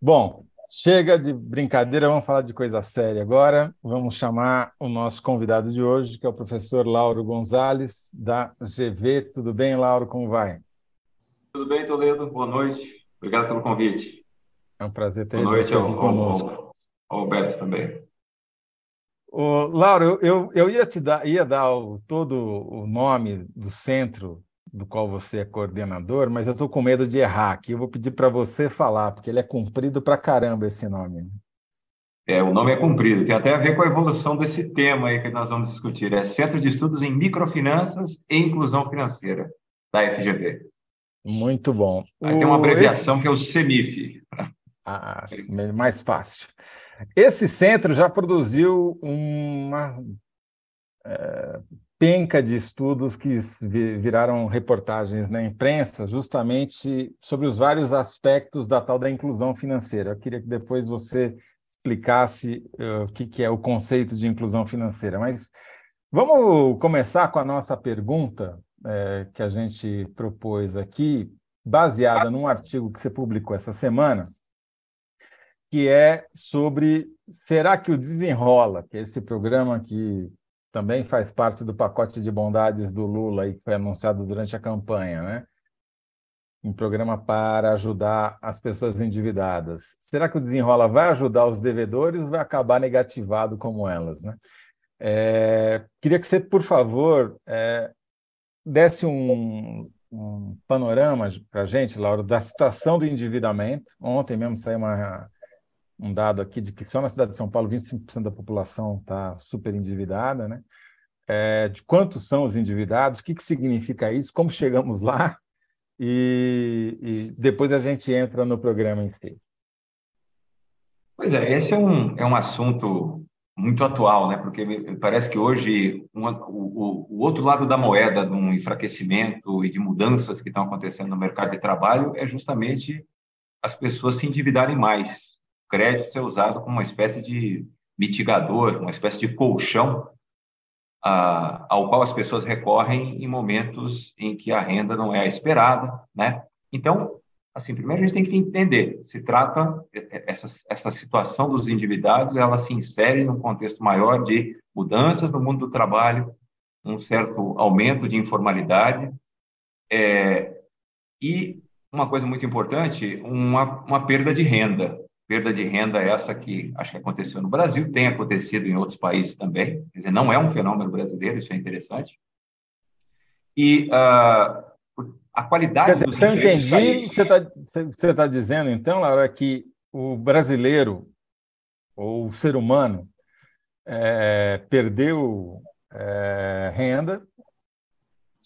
Bom, chega de brincadeira, vamos falar de coisa séria agora. Vamos chamar o nosso convidado de hoje, que é o professor Lauro Gonzalez, da GV. Tudo bem, Lauro? Como vai? Tudo bem, Toledo? Boa noite. Obrigado pelo convite. É um prazer ter Boa noite você ao, aqui conosco. ao, ao Alberto também. Ô, Lauro, eu, eu ia te dar, ia dar o, todo o nome do centro do qual você é coordenador, mas eu estou com medo de errar aqui. Eu vou pedir para você falar, porque ele é comprido para caramba esse nome. É, o nome é comprido, tem até a ver com a evolução desse tema aí que nós vamos discutir. É Centro de Estudos em Microfinanças e Inclusão Financeira, da FGV. Muito bom. Aí tem uma abreviação esse... que é o CEMIF. [laughs] Ah, mais fácil. Esse centro já produziu uma é, penca de estudos que viraram reportagens na imprensa, justamente sobre os vários aspectos da tal da inclusão financeira. Eu queria que depois você explicasse uh, o que, que é o conceito de inclusão financeira. Mas vamos começar com a nossa pergunta é, que a gente propôs aqui, baseada num artigo que você publicou essa semana, que é sobre será que o Desenrola, que é esse programa que também faz parte do pacote de bondades do Lula e que foi anunciado durante a campanha, né? Um programa para ajudar as pessoas endividadas. Será que o Desenrola vai ajudar os devedores ou vai acabar negativado como elas, né? É, queria que você, por favor, é, desse um, um panorama para a gente, Laura, da situação do endividamento. Ontem mesmo saiu uma, um dado aqui de que só na cidade de São Paulo 25% da população está super endividada, né? É, de quantos são os endividados, o que, que significa isso, como chegamos lá, e, e depois a gente entra no programa si. Pois é, esse é um, é um assunto muito atual, né? Porque parece que hoje o, o, outro lado da moeda de um enfraquecimento e de mudanças que estão acontecendo no mercado de trabalho é justamente as pessoas se endividarem mais. Crédito ser usado como uma espécie de mitigador, uma espécie de colchão ao qual as pessoas recorrem em momentos em que a renda não é a esperada, né? Então, Assim, primeiro a gente tem que entender, se trata essa essa situação dos endividados, ela se insere num contexto maior de mudanças no mundo do trabalho, um certo aumento de informalidade é, e uma coisa muito importante, uma, uma perda de renda. Perda de renda essa que acho que aconteceu no Brasil, tem acontecido em outros países também. Quer dizer, não é um fenômeno brasileiro, isso é interessante. E uh, a qualidade dizer, dos eu entendi o que você está tá dizendo, então, Laura, é que o brasileiro, ou o ser humano, é, perdeu é, renda,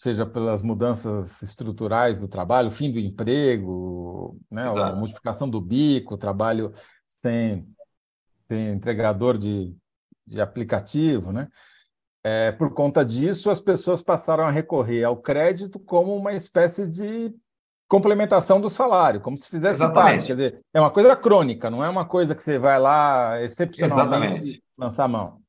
seja pelas mudanças estruturais do trabalho, fim do emprego, né, a multiplicação do bico, trabalho sem, sem entregador de, de aplicativo, né? É, por conta disso, as pessoas passaram a recorrer ao crédito como uma espécie de complementação do salário, como se fizesse parte. Quer dizer, é uma coisa crônica, não é uma coisa que você vai lá excepcionalmente Exatamente. lançar a mão.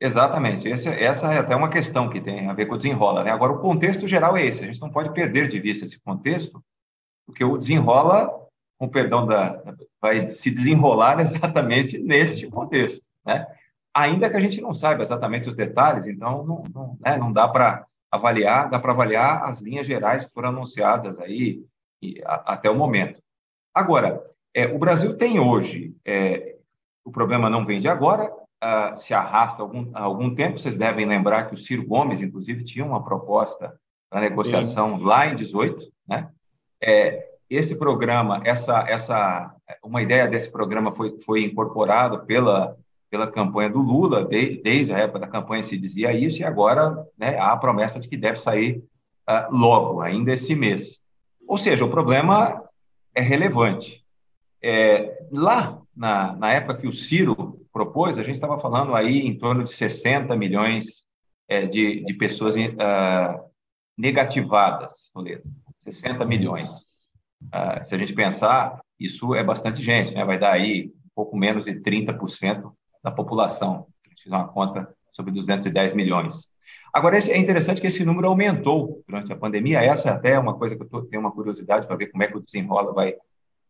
Exatamente. Esse, essa é até uma questão que tem a ver com o desenrola. Né? Agora, o contexto geral é esse. A gente não pode perder de vista esse contexto, porque o desenrola, com perdão da, vai se desenrolar [laughs] exatamente neste contexto. Né? ainda que a gente não saiba exatamente os detalhes, então não, não, né, não dá para avaliar, dá para avaliar as linhas gerais que foram anunciadas aí e, a, até o momento. Agora, é, o Brasil tem hoje, é, o problema não vem de agora, uh, se arrasta algum, há algum tempo, vocês devem lembrar que o Ciro Gomes, inclusive, tinha uma proposta para negociação Sim. lá em 18, né? É, esse programa, essa, essa, uma ideia desse programa foi, foi incorporado pela pela campanha do Lula, de, desde a época da campanha se dizia isso, e agora né, há a promessa de que deve sair uh, logo, ainda esse mês. Ou seja, o problema é relevante. É, lá, na, na época que o Ciro propôs, a gente estava falando aí em torno de 60 milhões é, de, de pessoas uh, negativadas, Toledo. 60 milhões. Uh, se a gente pensar, isso é bastante gente, né? vai dar aí um pouco menos de 30% da população. A gente fez uma conta sobre 210 milhões. Agora, é interessante que esse número aumentou durante a pandemia. Essa até é uma coisa que eu tô, tenho uma curiosidade para ver como é que o desenrola vai,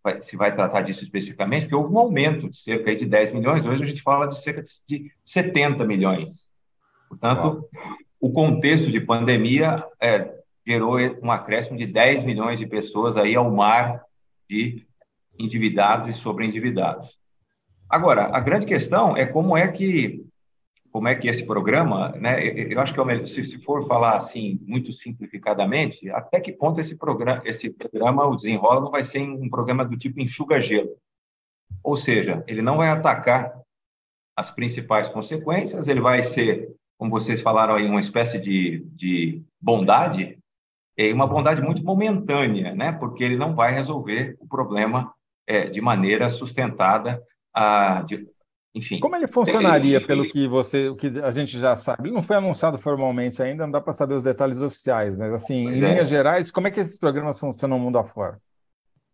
vai, se vai tratar disso especificamente, porque houve um aumento de cerca de 10 milhões, hoje a gente fala de cerca de 70 milhões. Portanto, o contexto de pandemia é, gerou um acréscimo de 10 milhões de pessoas aí ao mar de endividados e sobreendividados. Agora, a grande questão é como é que como é que esse programa, né? Eu acho que é se for falar assim muito simplificadamente, até que ponto esse programa, esse programa, o desenrola, não vai ser um programa do tipo enxuga gelo, ou seja, ele não vai atacar as principais consequências, ele vai ser, como vocês falaram aí, uma espécie de, de bondade, é uma bondade muito momentânea, né? Porque ele não vai resolver o problema é, de maneira sustentada, a, de, enfim. Como ele funcionaria, pelo que você, o que a gente já sabe? Ele não foi anunciado formalmente ainda, não dá para saber os detalhes oficiais, mas assim, pois em é. linhas gerais, como é que esses programas funcionam no mundo afora?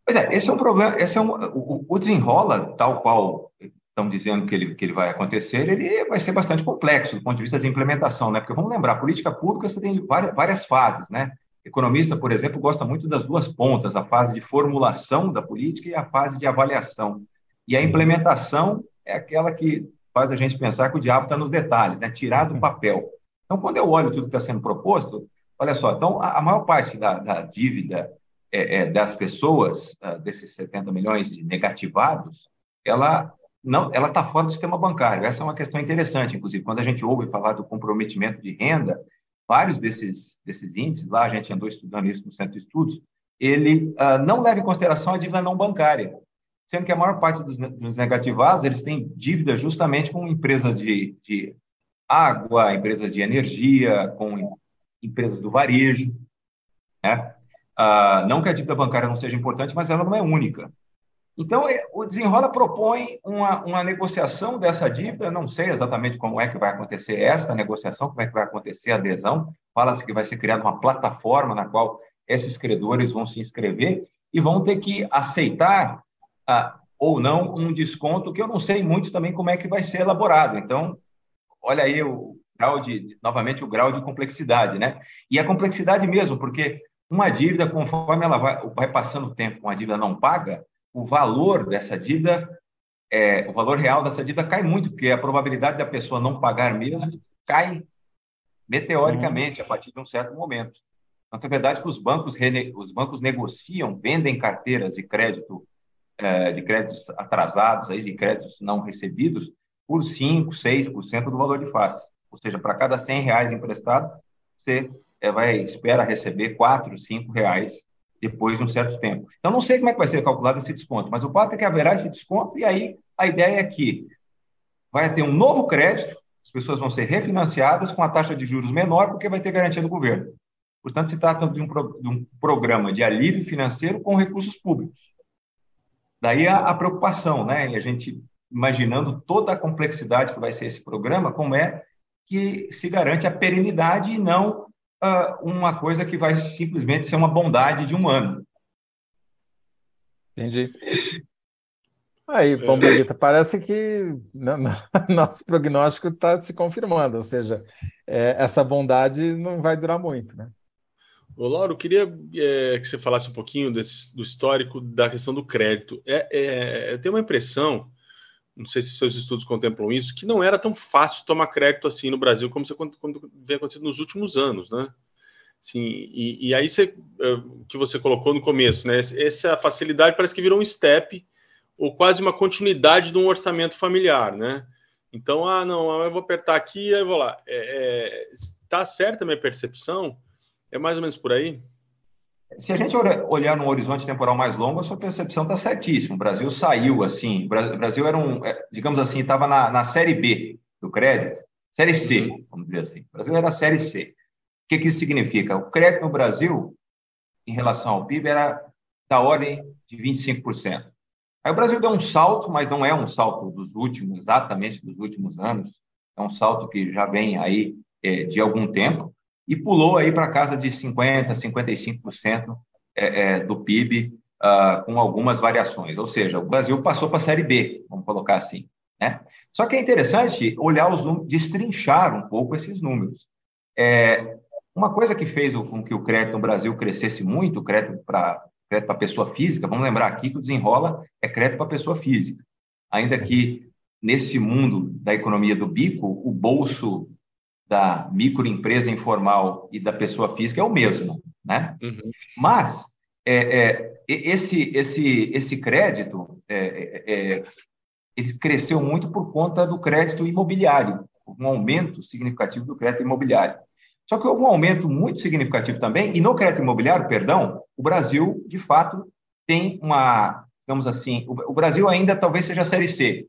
Pois é, esse é um problema, esse é um, o, o desenrola, tal qual estão dizendo que ele, que ele vai acontecer, ele vai ser bastante complexo do ponto de vista de implementação, né? Porque vamos lembrar, política pública você tem várias, várias fases, né? Economista, por exemplo, gosta muito das duas pontas, a fase de formulação da política e a fase de avaliação. E a implementação é aquela que faz a gente pensar que o diabo está nos detalhes, né? tirar do papel. Então, quando eu olho tudo que está sendo proposto, olha só, então a, a maior parte da, da dívida é, é, das pessoas, uh, desses 70 milhões de negativados, ela não, ela está fora do sistema bancário. Essa é uma questão interessante, inclusive, quando a gente ouve falar do comprometimento de renda, vários desses, desses índices, lá a gente andou estudando isso no Centro de Estudos, ele uh, não leva em consideração a dívida não bancária sendo que a maior parte dos, dos negativados eles têm dívida justamente com empresas de, de água, empresas de energia, com empresas do varejo. Né? Ah, não que a dívida bancária não seja importante, mas ela não é única. Então, é, o Desenrola propõe uma, uma negociação dessa dívida, não sei exatamente como é que vai acontecer esta negociação, como é que vai acontecer a adesão, fala-se que vai ser criada uma plataforma na qual esses credores vão se inscrever e vão ter que aceitar ah, ou não um desconto que eu não sei muito também como é que vai ser elaborado. Então, olha aí o grau de, novamente, o grau de complexidade, né? E a complexidade mesmo, porque uma dívida, conforme ela vai, vai passando o tempo, uma dívida não paga, o valor dessa dívida, é, o valor real dessa dívida cai muito, porque a probabilidade da pessoa não pagar mesmo cai meteoricamente uhum. a partir de um certo momento. Então, é verdade que os bancos, os bancos negociam, vendem carteiras de crédito de créditos atrasados, aí, de créditos não recebidos, por 5%, 6% do valor de face. Ou seja, para cada 100 reais emprestado, você é, vai espera receber 4, 5 reais depois de um certo tempo. Então, não sei como é que vai ser calculado esse desconto, mas o fato é que haverá esse desconto, e aí a ideia é que vai ter um novo crédito, as pessoas vão ser refinanciadas com a taxa de juros menor, porque vai ter garantia do governo. Portanto, se trata de um, pro, de um programa de alívio financeiro com recursos públicos. Daí a, a preocupação, né? E a gente imaginando toda a complexidade que vai ser esse programa, como é que se garante a perenidade e não uh, uma coisa que vai simplesmente ser uma bondade de um ano. Entendi. Aí, Bombeguita, parece que [laughs] nosso prognóstico está se confirmando, ou seja, é, essa bondade não vai durar muito, né? Ô, Lauro, eu queria é, que você falasse um pouquinho desse, do histórico da questão do crédito. É, é, eu tenho uma impressão, não sei se seus estudos contemplam isso, que não era tão fácil tomar crédito assim no Brasil como, você, como vem acontecendo nos últimos anos, né? Sim, e, e aí você, é, que você colocou no começo, né? Essa facilidade parece que virou um step ou quase uma continuidade de um orçamento familiar, né? Então, ah, não, eu vou apertar aqui, aí eu vou lá. É, é, tá certa a minha percepção? É mais ou menos por aí? Se a gente olhar num horizonte temporal mais longo, a sua percepção está certíssima. O Brasil saiu assim, o Brasil era um, é, digamos assim, estava na, na série B do crédito, série C, vamos dizer assim. O Brasil era a série C. O que, que isso significa? O crédito no Brasil, em relação ao PIB, era da ordem de 25%. Aí o Brasil deu um salto, mas não é um salto dos últimos, exatamente dos últimos anos, é um salto que já vem aí é, de algum tempo e pulou aí para casa de 50%, 55% é, é, do PIB, uh, ah, com algumas variações. Ou seja, o Brasil passou para a Série B, vamos colocar assim. Né? Só que é interessante olhar os números, destrinchar um pouco esses números. É, uma coisa que fez com que o crédito no Brasil crescesse muito, o crédito para crédito para pessoa física, vamos lembrar aqui que o desenrola é crédito para pessoa física. Ainda que nesse mundo da economia do bico, o bolso da microempresa informal e da pessoa física é o mesmo, né? Uhum. Mas é, é, esse esse esse crédito é, é, é, ele cresceu muito por conta do crédito imobiliário, um aumento significativo do crédito imobiliário. Só que houve um aumento muito significativo também, e no crédito imobiliário, perdão, o Brasil, de fato, tem uma, digamos assim, o, Brasil ainda talvez seja série C,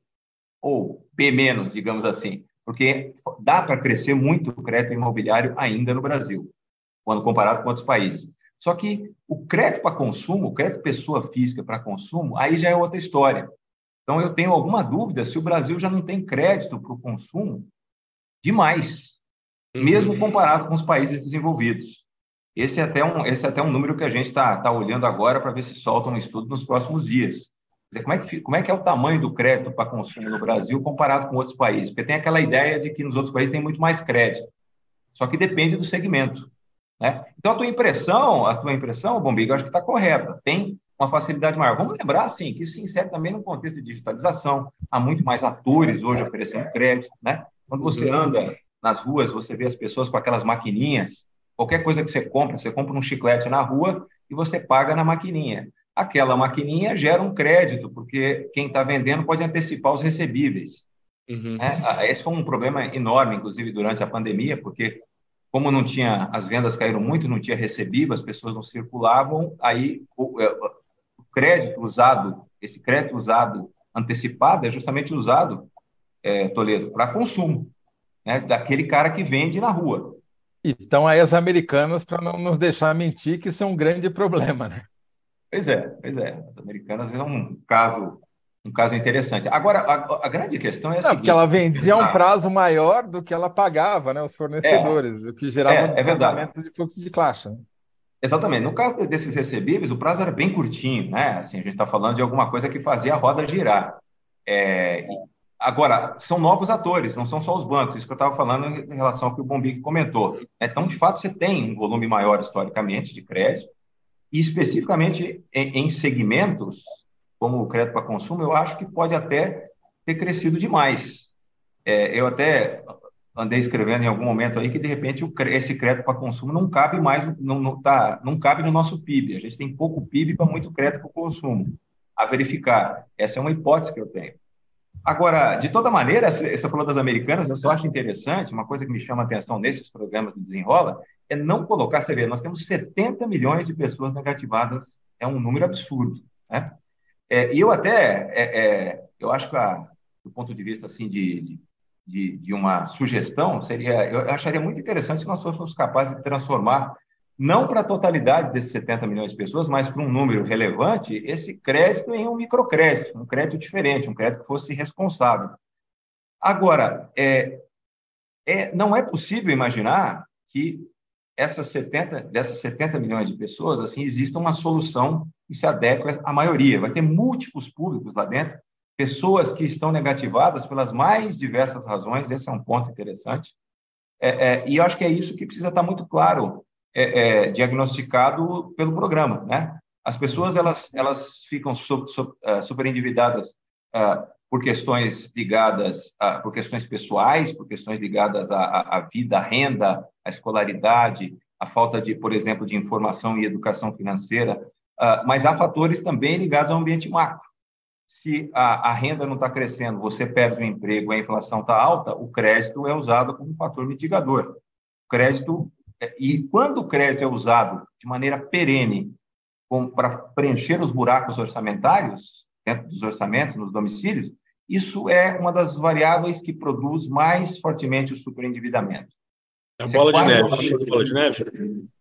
ou B menos, digamos assim, porque dá para crescer muito o crédito imobiliário ainda no Brasil, quando comparado com outros países. Só que o crédito para consumo, o crédito pessoa física para consumo, aí já é outra história. Então, eu tenho alguma dúvida se o Brasil já não tem crédito para o consumo demais, uhum. mesmo comparado com os países desenvolvidos. Esse é até um, esse é até um número que a gente está tá olhando agora para ver se solta um estudo nos próximos dias. Dizer, como, é que, como é que é o tamanho do crédito para consumo no Brasil comparado com outros países? Porque tem aquela ideia de que nos outros países tem muito mais crédito. Só que depende do segmento. Né? Então, a tua impressão, a tua impressão, Bombigo, eu acho que está correta. Tem uma facilidade maior. Vamos lembrar, assim, que isso se insere também no contexto de digitalização. Há muito mais atores hoje oferecendo crédito, né? Quando você anda nas ruas, você vê as pessoas com aquelas maquininhas Qualquer coisa que você compra, você compra um chiclete na rua e você paga na maquininha. Aquela maquininha gera um crédito, porque quem está vendendo pode antecipar os recebíveis. Uhum. É, esse foi um problema enorme, inclusive, durante a pandemia, porque como não tinha, as vendas caíram muito, não tinha recebível, as pessoas não circulavam, aí o, é, o crédito usado, esse crédito usado antecipado é justamente usado, é, Toledo, para consumo, né, daquele cara que vende na rua. Então, aí as americanas, para não nos deixar mentir, que isso é um grande problema, né? Pois é, pois é. As americanas é um caso, um caso interessante. Agora, a, a grande questão é a não, seguinte... Porque ela vendia um prazo maior do que ela pagava, né? Os fornecedores, é, o que gerava é, um descasamento é de fluxo de caixa. Né? Exatamente. No caso desses recebíveis, o prazo era bem curtinho, né? Assim, a gente está falando de alguma coisa que fazia a roda girar. É, Agora, são novos atores, não são só os bancos, isso que eu estava falando em relação ao que o Bombic comentou. Então, de fato, você tem um volume maior historicamente de crédito, especificamente em, em segmentos, como o crédito para consumo, eu acho que pode até ter crescido demais. É, eu até andei escrevendo em algum momento aí que, de repente, o, esse crédito para consumo não cabe mais, não, não, tá, não cabe no nosso PIB. A gente tem pouco PIB para muito crédito para consumo. A verificar. Essa é uma hipótese que eu tenho. Agora, de toda maneira, você falou das americanas, eu só acho interessante, uma coisa que me chama a atenção nesses programas do Desenrola, é não colocar, você vê, nós temos 70 milhões de pessoas negativadas, é um número absurdo, né? É, e eu até, é, é, eu acho que, a, do ponto de vista, assim, de, de, de uma sugestão, seria, eu acharia muito interessante se nós fôssemos capazes de transformar não para a totalidade desses 70 milhões de pessoas, mas para um número relevante, esse crédito em um microcrédito, um crédito diferente, um crédito que fosse responsável. Agora, é, é, não é possível imaginar que essas 70, dessas 70 milhões de pessoas, assim, exista uma solução que se adeque à maioria. Vai ter múltiplos públicos lá dentro, pessoas que estão negativadas pelas mais diversas razões, esse é um ponto interessante. É, é, e eu acho que é isso que precisa estar muito claro é, é, diagnosticado pelo programa, né? As pessoas elas elas ficam é, super endividadas uh, por questões ligadas a, por questões pessoais, por questões ligadas à, à vida, à renda, à escolaridade, à falta de, por exemplo, de informação e educação financeira, uh, mas há fatores também ligados ao ambiente macro. Se a, a renda não está crescendo, você perde o emprego, a inflação está alta, o crédito é usado como fator mitigador. Crédito e quando o crédito é usado de maneira perene para preencher os buracos orçamentários, dentro dos orçamentos, nos domicílios, isso é uma das variáveis que produz mais fortemente o superendividamento. É uma bola de neve. Uma bola de neve?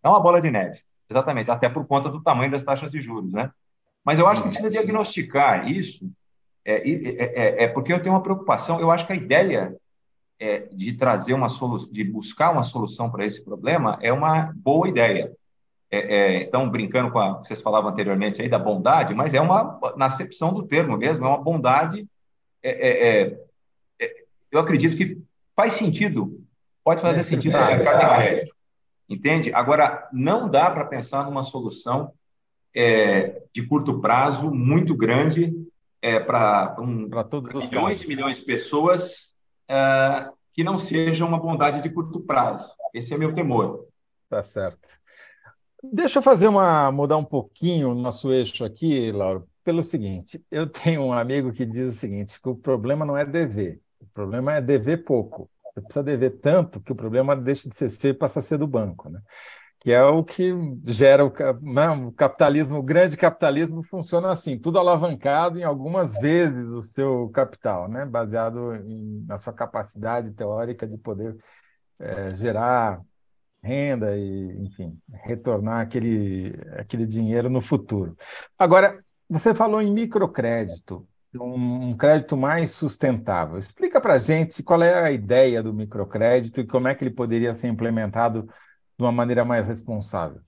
É uma bola de neve, exatamente, até por conta do tamanho das taxas de juros, né? Mas eu acho que precisa diagnosticar isso, é, é, é, é porque eu tenho uma preocupação, eu acho que a ideia é, de trazer uma solução, de buscar uma solução para esse problema é uma boa ideia. É, é, então, brincando com a que vocês falavam anteriormente aí da bondade, mas é uma, na acepção do termo mesmo, é uma bondade. É, é, é, eu acredito que faz sentido, pode fazer sentido no mercado de crédito, entende? Agora, não dá para pensar numa solução de curto prazo muito grande para um, todos os milhões e milhões de pessoas que não seja uma bondade de curto prazo. Esse é meu temor. Tá certo. Deixa eu fazer uma mudar um pouquinho o nosso eixo aqui, Lauro, pelo seguinte: eu tenho um amigo que diz o seguinte: que o problema não é dever, o problema é dever pouco. Você precisa dever tanto que o problema deixa de ser seu e passa a ser do banco, né? Que é o que gera o, né, o capitalismo, o grande capitalismo funciona assim, tudo alavancado em algumas vezes o seu capital, né? Baseado em, na sua capacidade teórica de poder é, gerar renda e, enfim, retornar aquele, aquele dinheiro no futuro. Agora, você falou em microcrédito, um, um crédito mais sustentável. Explica para a gente qual é a ideia do microcrédito e como é que ele poderia ser implementado de uma maneira mais responsável.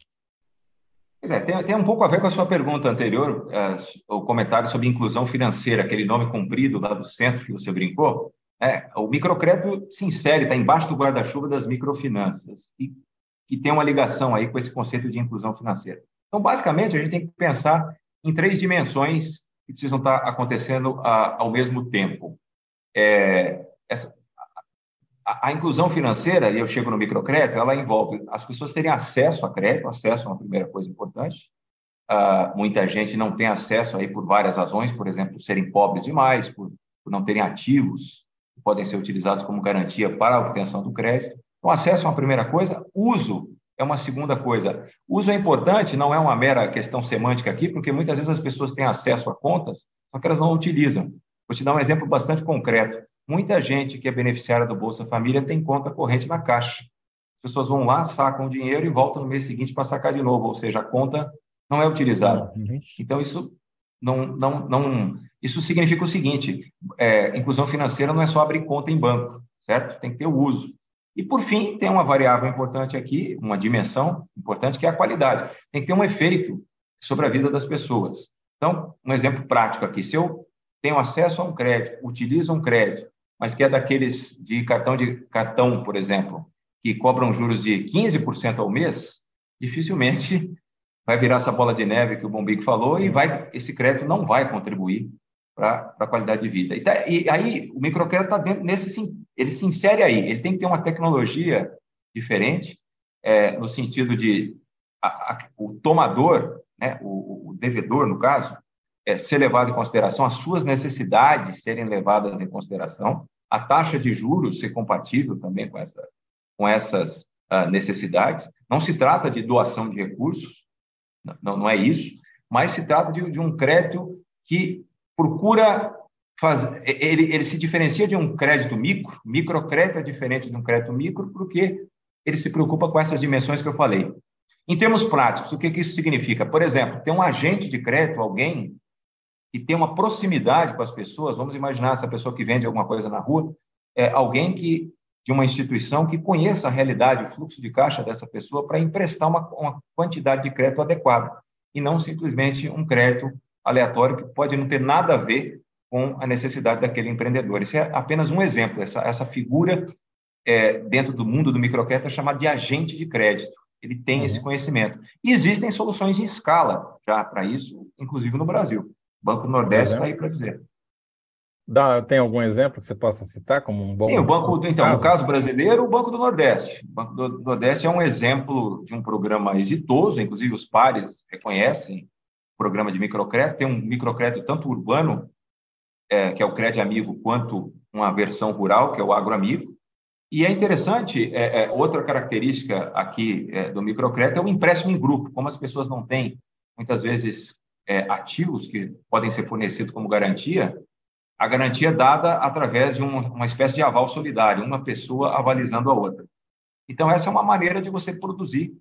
Pois é, tem, tem um pouco a ver com a sua pergunta anterior, uh, o comentário sobre inclusão financeira, aquele nome comprido lá do centro que você brincou. É, o microcrédito se insere, está embaixo do guarda-chuva das microfinanças. E que tem uma ligação aí com esse conceito de inclusão financeira. Então, basicamente, a gente tem que pensar em três dimensões que precisam estar acontecendo a, ao mesmo tempo. É, essa, a, a, inclusão financeira, e eu chego no microcrédito, ela envolve as pessoas terem acesso a crédito, acesso é uma primeira coisa importante. Uh, muita gente não tem acesso aí por várias razões, por exemplo, serem pobres demais, por, por não terem ativos podem ser utilizados como garantia para a obtenção do crédito. Então, acesso é uma primeira coisa, uso é uma segunda coisa. Uso é importante, não é uma mera questão semântica aqui, porque muitas vezes as pessoas têm acesso a contas, só que elas não utilizam. Vou te dar um exemplo bastante concreto. Muita gente que é beneficiária do Bolsa Família tem conta corrente na Caixa. As pessoas vão lá, sacam o dinheiro e voltam no mês seguinte para sacar de novo, ou seja, a conta não é utilizada. Uhum. Então, isso não, não, não, isso significa o seguinte: é, inclusão financeira não é só abrir conta em banco, certo? Tem que ter o uso. E, por fim, tem uma variável importante aqui, uma dimensão importante, que é a qualidade. Tem que ter um efeito sobre a vida das pessoas. Então, um exemplo prático aqui: se eu tenho acesso a um crédito, utilizo um crédito, mas que é daqueles de cartão de cartão, por exemplo, que cobram juros de 15% ao mês, dificilmente vai virar essa bola de neve que o Bombico falou e vai esse crédito não vai contribuir para a qualidade de vida. E, tá, e aí o microcrédito está dentro nesse ele se insere aí. Ele tem que ter uma tecnologia diferente, é, no sentido de a, a, o tomador, né, o, o, devedor, no caso, é, ser levado em consideração, as suas necessidades serem levadas em consideração, a taxa de juros ser compatível também com, essa, com essas uh, necessidades. Não se trata de doação de recursos, não, não é isso, mas se trata de, de um crédito que procura faz, ele, ele se diferencia de um crédito micro, microcrédito é diferente de um crédito micro, porque ele se preocupa com essas dimensões que eu falei. Em termos práticos, o que, que isso significa? Por exemplo, tem um agente de crédito, alguém que tem uma proximidade com as pessoas, vamos imaginar essa pessoa que vende alguma coisa na rua, é alguém que de uma instituição que conheça a realidade, o fluxo de caixa dessa pessoa para emprestar uma, uma quantidade de crédito adequada e não simplesmente um crédito aleatório que pode não ter nada a ver com a necessidade daquele empreendedor. Isso é apenas um exemplo. Essa, essa figura é, dentro do mundo do microcrédito é chamada de agente de crédito. Ele tem uhum. esse conhecimento. E existem soluções em escala já para isso, inclusive no Brasil. O Banco Nordeste está aí para dizer. Dá, tem algum exemplo que você possa citar como um bom? Tem o banco, então, caso? no caso brasileiro, o Banco do Nordeste. O Banco do Nordeste é um exemplo de um programa exitoso, inclusive os pares reconhecem o programa de microcrédito. Tem um microcrédito tanto urbano é, que é o Crédito Amigo, quanto uma versão rural, que é o Agroamigo. E é interessante, é, é, outra característica aqui é, do microcrédito é o empréstimo em grupo. Como as pessoas não têm, muitas vezes, é, ativos que podem ser fornecidos como garantia, a garantia é dada através de uma, uma espécie de aval solidário, uma pessoa avalizando a outra. Então, essa é uma maneira de você produzir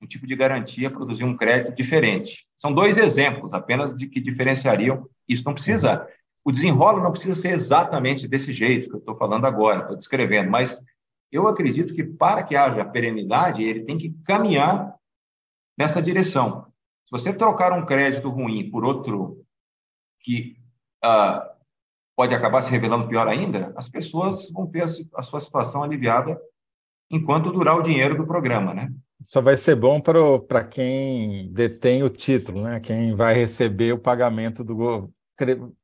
um tipo de garantia, produzir um crédito diferente. São dois exemplos apenas de que diferenciariam. Isso não precisa o desenrolo não precisa ser exatamente desse jeito que eu estou falando agora, estou descrevendo, mas eu acredito que para que haja perenidade, ele tem que caminhar nessa direção. Se você trocar um crédito ruim por outro que ah, pode acabar se revelando pior ainda, as pessoas vão ter a, sua situação aliviada enquanto durar o dinheiro do programa, né? Só vai ser bom para quem detém o título, né? Quem vai receber o pagamento do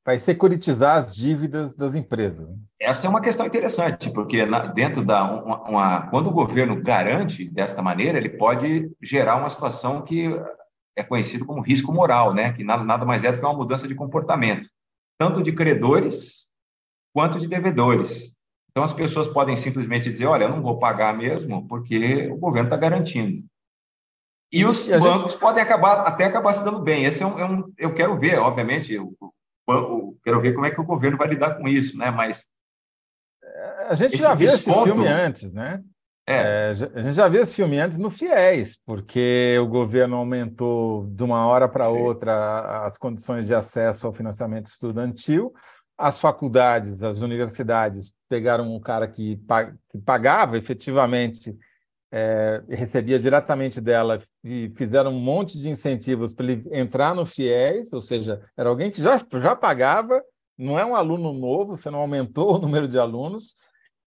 vai securitizar as dívidas das empresas. Né? Essa é uma questão interessante, porque dentro da uma, uma, quando o governo garante desta maneira, ele pode gerar uma situação que é conhecido como risco moral, né? Que nada, nada mais é do que uma mudança de comportamento, tanto de credores quanto de devedores. Então, as pessoas podem simplesmente dizer: olha, eu não vou pagar mesmo, porque o governo está garantindo. E os e bancos gente... podem acabar até acabar se dando bem. Esse é um, é um eu quero ver, obviamente, eu, eu, quero ver como é que o governo vai lidar com isso, né? Mas a gente já viu desconto... esse filme antes, né? É. é. a gente já viu esse filme antes no FIES, porque o governo aumentou de uma hora para outra as condições de acesso ao financiamento estudantil as faculdades, as universidades pegaram um cara que, pagava efetivamente, é, recebia diretamente dela e fizeram um monte de incentivos para ele entrar no FIES, ou seja, era alguém que já, já pagava, não é um aluno novo, você não aumentou o número de alunos.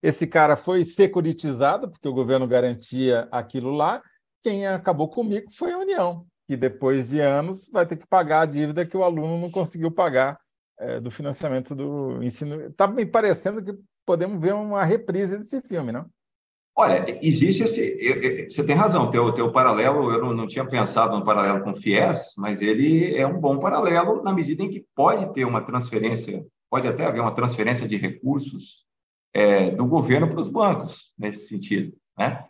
Esse cara foi securitizado, porque o governo garantia aquilo lá. Quem acabou comigo foi a União, que depois de anos vai ter que pagar a dívida que o aluno não conseguiu pagar é, do financiamento do ensino. Está me parecendo que podemos ver uma reprise desse filme, não? Olha, existe esse. Você tem razão, teu, teu paralelo, eu não, não tinha pensado no paralelo com o FIES, mas ele é um bom paralelo na medida em que pode ter uma transferência, pode até haver uma transferência de recursos é, do governo para os bancos, nesse sentido. Né?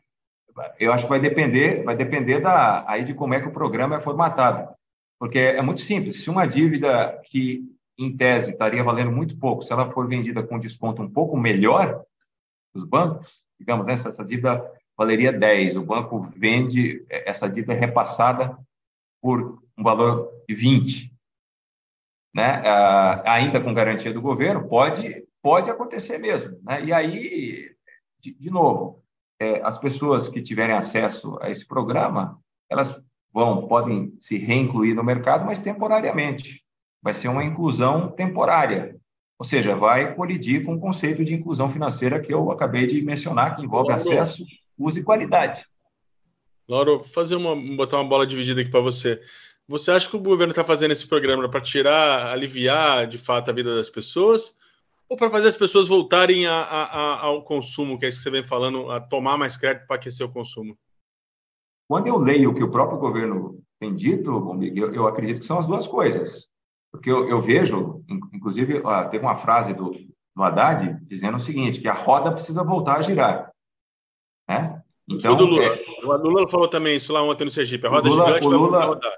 Eu acho que vai depender, vai depender da, aí de como é que o programa é formatado. Porque é muito simples. Se uma dívida que em tese, estaria valendo muito pouco se ela for vendida com desconto um pouco melhor dos bancos, digamos, essa, essa dívida valeria 10, o banco vende é, essa dívida repassada por um valor de 20, né? Ah, ainda com garantia do governo, pode, pode acontecer mesmo. Né? E aí, de, de novo, é, as pessoas que tiverem acesso a esse programa, elas vão, podem se reincluir no mercado, mas temporariamente vai ser uma inclusão temporária, ou seja, vai colidir com o conceito de inclusão financeira que eu acabei de mencionar, que envolve Lauro, acesso, uso e qualidade. Lauro, fazer uma, botar uma bola dividida aqui para você. Você acha que o governo está fazendo esse programa para tirar, aliviar de fato a vida das pessoas? Ou para fazer as pessoas voltarem a, a, a, ao consumo, que é isso que você vem falando, a tomar mais crédito para aquecer o consumo? Quando eu leio o que o próprio governo tem dito, eu, eu acredito que são as duas coisas. Porque eu, eu vejo, inclusive, ó, teve uma frase do, do Haddad dizendo o seguinte, que a roda precisa voltar a girar. Né? Então, do Lula. É, o Lula falou também isso lá ontem no Sergipe. A roda Lula, gigante vai Lula, rodar.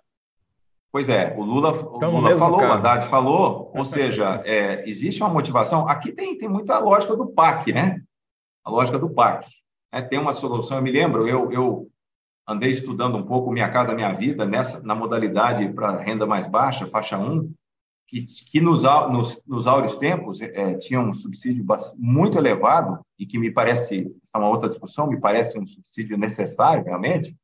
Pois é, o Lula, o então, Lula falou, o Haddad falou, ou seja, [laughs] é, existe uma motivação. Aqui tem, tem muita lógica do PAC, né? A lógica do PAC. É, tem uma solução, eu me lembro, eu, eu andei estudando um pouco Minha Casa Minha Vida nessa na modalidade para renda mais baixa, faixa 1, que, que nos, nos, nos áureos tempos é, tinha um subsídio muito elevado e que me parece, essa é uma outra discussão, me parece um subsídio necessário, realmente,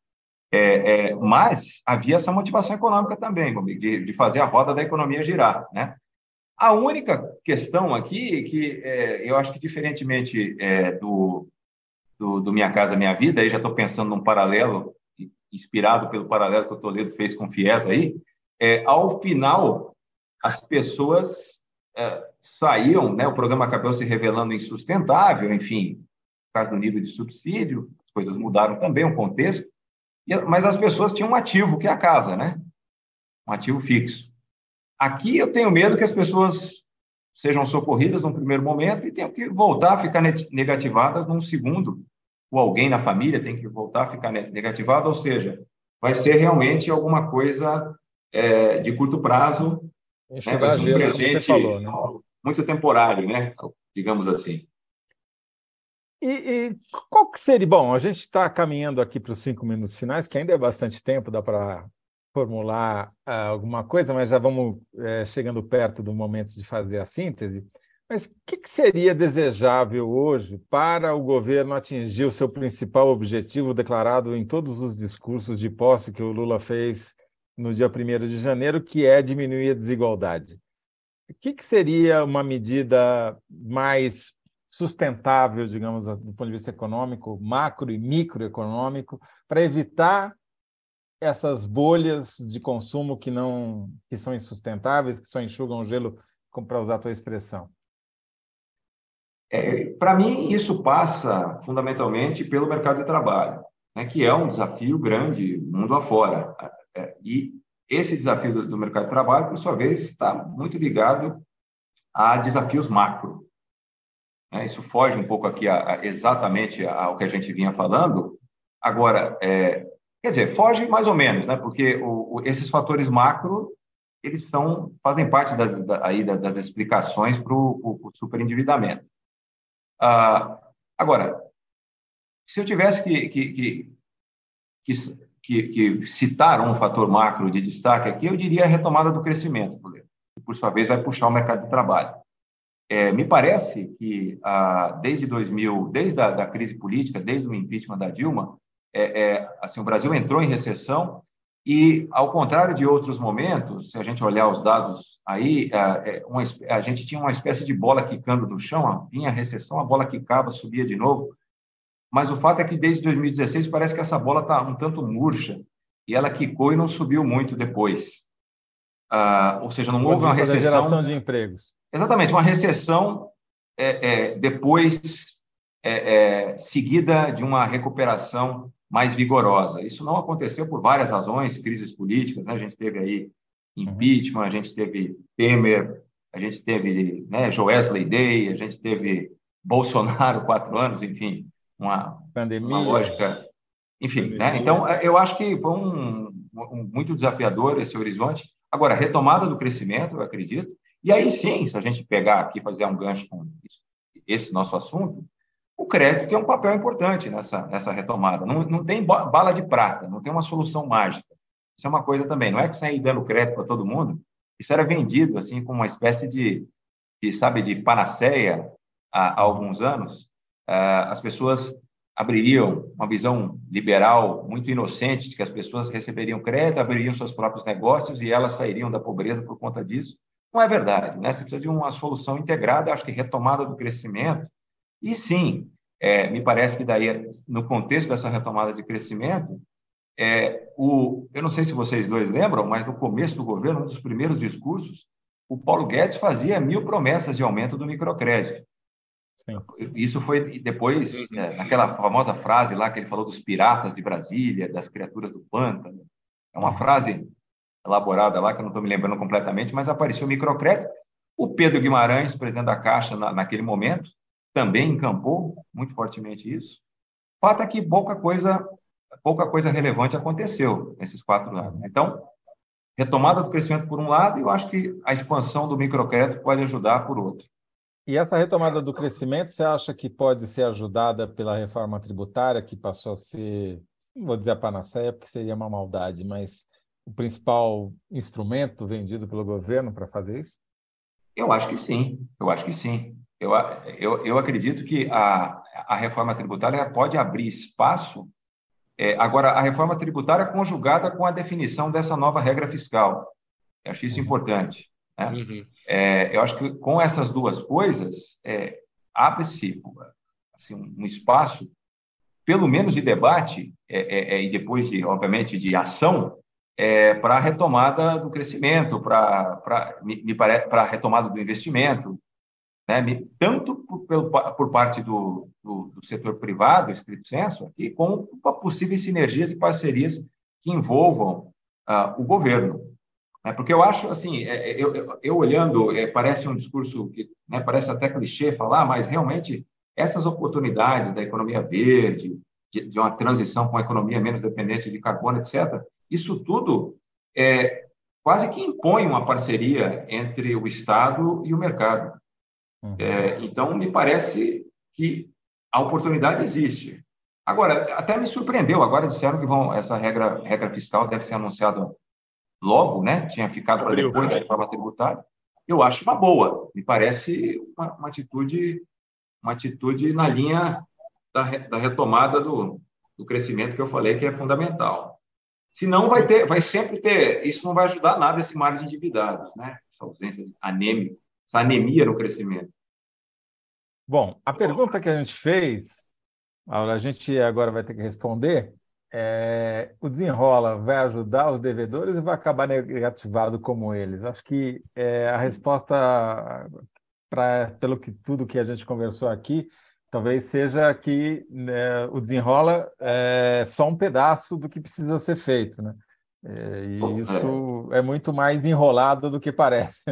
é, é, mas havia essa motivação econômica também, de, de, fazer a roda da economia girar, né? A única questão aqui é que é, eu acho que, diferentemente é, do, do, do, Minha Casa Minha Vida, aí já estou pensando num paralelo, inspirado pelo paralelo que o Toledo fez com o FIES aí, é, ao final as pessoas saíam, né, o programa acabou se revelando insustentável, enfim, por causa do nível de subsídio, as coisas mudaram também, o contexto, mas as pessoas tinham um ativo, que é a casa, né? Um ativo fixo. Aqui eu tenho medo que as pessoas sejam socorridas num primeiro momento e tenham que voltar a ficar negativadas num segundo, ou alguém na família tem que voltar a ficar negativado, ou seja, vai ser realmente alguma coisa é, de curto prazo né? Vai ser um presente falou, né? muito temporário, né? digamos assim. E, e, qual que seria? Bom, a gente está caminhando aqui para os cinco minutos finais, que ainda é bastante tempo, dá para formular ah, alguma coisa, mas já vamos é, chegando perto do momento de fazer a síntese. Mas o que, que, seria desejável hoje para o governo atingir o seu principal objetivo declarado em todos os discursos de posse que o Lula fez no dia 1 de janeiro, que é diminuir a desigualdade? O que, que seria uma medida mais sustentável, digamos, do ponto de vista econômico, macro e microeconômico, para evitar essas bolhas de consumo que não que são insustentáveis, que só enxugam o gelo, para usar a tua expressão? É, para mim, isso passa fundamentalmente pelo mercado de trabalho, né, que é um desafio grande mundo afora. É, e esse desafio do, do mercado de trabalho, por sua vez, está muito ligado a desafios macro. Né? Isso foge um pouco aqui a, a, exatamente ao que a gente vinha falando. Agora, é, quer dizer, foge mais ou menos, né? porque o, o, esses fatores macro eles são, fazem parte das, da, aí, das explicações para o superendividamento. Ah, agora, se eu tivesse que, que, que, que, que citar um fator macro de destaque aqui, eu diria a retomada do crescimento, que por sua vez vai puxar o mercado de trabalho. É, me parece que ah, desde 2000, desde a da crise política, desde o impeachment da Dilma, é, é, assim, o Brasil entrou em recessão e, ao contrário de outros momentos, se a gente olhar os dados aí, é, é, uma, a gente tinha uma espécie de bola quicando no chão, vinha a recessão, a bola quicava, subia de novo. Mas o fato é que desde 2016 parece que essa bola está um tanto murcha e ela quicou e não subiu muito depois. Ah, ou seja, não houve uma recessão. geração de empregos. Exatamente, uma recessão é, é, depois é, é, seguida de uma recuperação mais vigorosa. Isso não aconteceu por várias razões, crises políticas, né? a gente teve aí impeachment, a gente teve Temer, a gente teve né, Joesley Day, a gente teve Bolsonaro [laughs] quatro anos, enfim, uma, Pandemia. uma lógica. Enfim, né? então eu acho que foi um, um, muito desafiador esse horizonte. Agora, retomada do crescimento, eu acredito, e aí sim, se a gente pegar aqui, fazer um gancho com esse nosso assunto, o crédito tem um papel importante nessa, nessa retomada. Não, não tem bala de prata, não tem uma solução mágica. Isso é uma coisa também. Não é que você ir dando crédito para todo mundo. Isso era vendido assim como uma espécie de, de sabe, de panaceia há, há alguns anos. Ah, as pessoas abririam uma visão liberal muito inocente de que as pessoas receberiam crédito, abririam seus próprios negócios e elas sairiam da pobreza por conta disso. Não é verdade, né? Você precisa de uma solução integrada, acho que retomada do crescimento. E sim, é, me parece que daí, no contexto dessa retomada de crescimento, é, o, eu não sei se vocês dois lembram, mas no começo do governo, um dos primeiros discursos, o Paulo Guedes fazia mil promessas de aumento do microcrédito. Sim. Isso foi depois, uhum. é, naquela famosa frase lá que ele falou dos piratas de Brasília, das criaturas do pântano. É uma frase elaborada lá, que eu não estou me lembrando completamente, mas apareceu o microcrédito. O Pedro Guimarães, presidente da Caixa, na, naquele momento, também encampou muito fortemente isso. Fato é que pouca coisa, pouca coisa relevante aconteceu nesses quatro anos. Então, retomada do crescimento por um lado, e eu acho que a expansão do microcrédito pode ajudar por outro. E essa retomada do crescimento, você acha que pode ser ajudada pela reforma tributária, que passou a ser, não vou dizer a panaceia, porque seria uma maldade, mas o principal instrumento vendido pelo governo para fazer isso? Eu acho que sim, eu acho que sim. Eu, eu, eu acredito que a, a reforma tributária pode abrir espaço. É, agora, a reforma tributária conjugada com a definição dessa nova regra fiscal. Eu acho isso uhum. importante. Né? Uhum. É, eu acho que com essas duas coisas, é, abre-se assim, um espaço, pelo menos de debate, é, é, é, e depois, de, obviamente, de ação, é, para a retomada do crescimento, para a retomada do investimento, né? tanto por, por parte do, do, do, setor privado, estrito senso, aqui, como possíveis sinergias e parcerias que envolvam ah, o governo. Né? Porque eu acho, assim, é, é, eu, eu, eu olhando, é, parece um discurso que né, parece até clichê falar, mas realmente essas oportunidades da economia verde, de, de uma transição para uma economia menos dependente de carbono, etc., isso tudo é, quase que impõe uma parceria entre o Estado e o mercado. Uhum. É, então, me parece que a oportunidade existe. Agora, até me surpreendeu. Agora disseram que vão, essa regra, regra fiscal deve ser anunciada logo, né? Tinha ficado para depois da reforma tributária. Eu acho uma boa. Me parece uma, uma atitude, uma atitude na linha da, da retomada do, do crescimento que eu falei que é fundamental. Senão vai ter, vai sempre ter, isso não vai ajudar nada esse mar de endividados, né? Essa ausência de anêmico, essa anemia no crescimento. Bom, a pergunta que a gente fez, a gente agora vai ter que responder, é, o desenrola vai ajudar os devedores ou vai acabar negativado como eles? Acho que é, a resposta para pelo que tudo que a gente conversou aqui talvez seja que né, o desenrola é só um pedaço do que precisa ser feito, né? É, e isso é muito mais enrolado do que parece.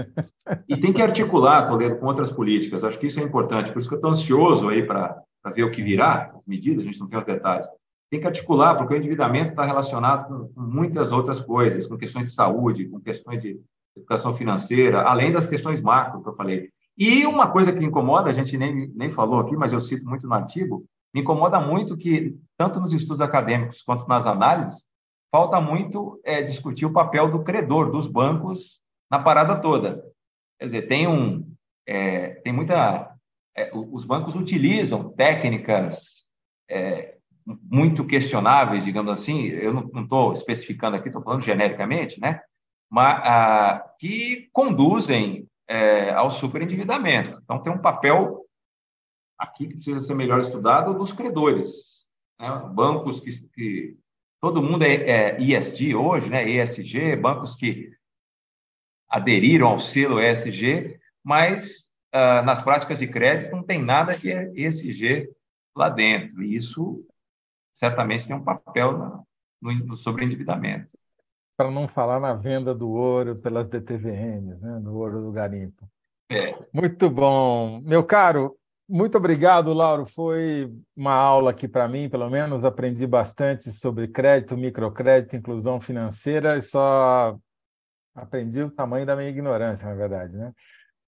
E tem que articular, Toledo, com outras políticas. Acho que isso é importante. Por isso que eu estou ansioso aí para ver o que virá, as medidas, a gente não tem os detalhes tem que articular, porque o endividamento está relacionado com, com, muitas outras coisas, com questões de saúde, com questões de educação financeira, além das questões macro que eu falei. E uma coisa que incomoda, a gente nem, nem falou aqui, mas eu cito muito no artigo, me incomoda muito que, tanto nos estudos acadêmicos quanto nas análises, falta muito é, discutir o papel do credor, dos bancos, na parada toda. Quer dizer, tem um. É, tem muita. É, os bancos utilizam técnicas é, muito questionáveis, digamos assim, eu não estou especificando aqui, estou falando genericamente, né? Mas, ah, que conduzem é, ao superendividamento. Então, tem um papel aqui que precisa ser melhor estudado dos credores. Né? Bancos que, que, Todo mundo é, é ISD hoje, né? ESG, bancos que aderiram ao selo ESG, mas ah, nas práticas de crédito não tem nada que é ESG lá dentro. E isso certamente tem um papel no, no sobreendividamento. Para não falar na venda do ouro pelas DTVMs, né? do ouro do garimpo. É. Muito bom. Meu caro, muito obrigado, Lauro. Foi uma aula aqui para mim, pelo menos. Aprendi bastante sobre crédito, microcrédito, inclusão financeira e só aprendi o tamanho da minha ignorância, na verdade. Né?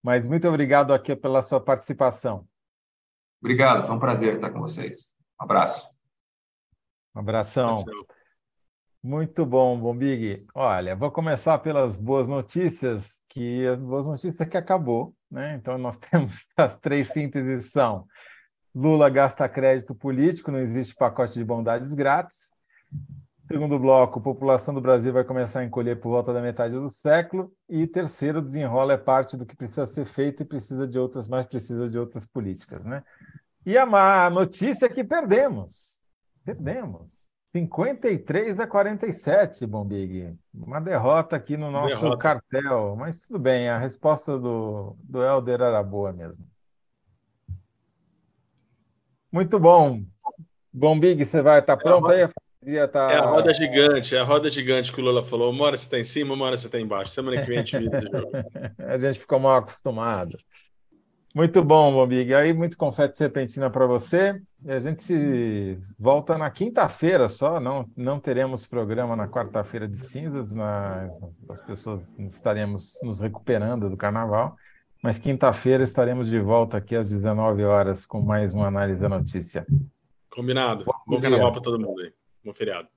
Mas muito obrigado aqui pela sua participação. Obrigado, foi um prazer estar com vocês. Um abraço. Um abração. Muito bom, Bombig. Olha, vou começar pelas boas notícias, que as boas notícias que acabou, né? Então nós [laughs] temos as três sínteses são: Lula gasta crédito político, não existe pacote de bondades grátis. Segundo bloco, população do Brasil vai começar a encolher por volta da metade do século. E terceiro, desenrola é parte do que precisa ser feito e precisa de outras, mas precisa de outras políticas, né? E a má notícia é que perdemos. Perdemos. 53 a 47, Bombig. Uma derrota aqui no nosso derrota. cartel. Mas tudo bem, a resposta do, do Helder era boa mesmo. Muito bom. Bombig, você vai estar tá pronto é aí? Tá... É a roda gigante, é a roda gigante que o Lula falou. Uma hora você está em cima, uma hora você está embaixo. Semana que vem a gente vira de jogo. [laughs] a gente ficou mal acostumado. Muito bom, Bombig. Aí, muito confete serpentina para você. E a gente se volta na quinta-feira só, não, não teremos programa na quarta-feira de cinzas, na, as pessoas estaremos nos recuperando do carnaval, mas quinta-feira estaremos de volta aqui às 19 horas com mais uma análise da notícia. Combinado. Bom, Bom carnaval para todo mundo aí. Bom feriado.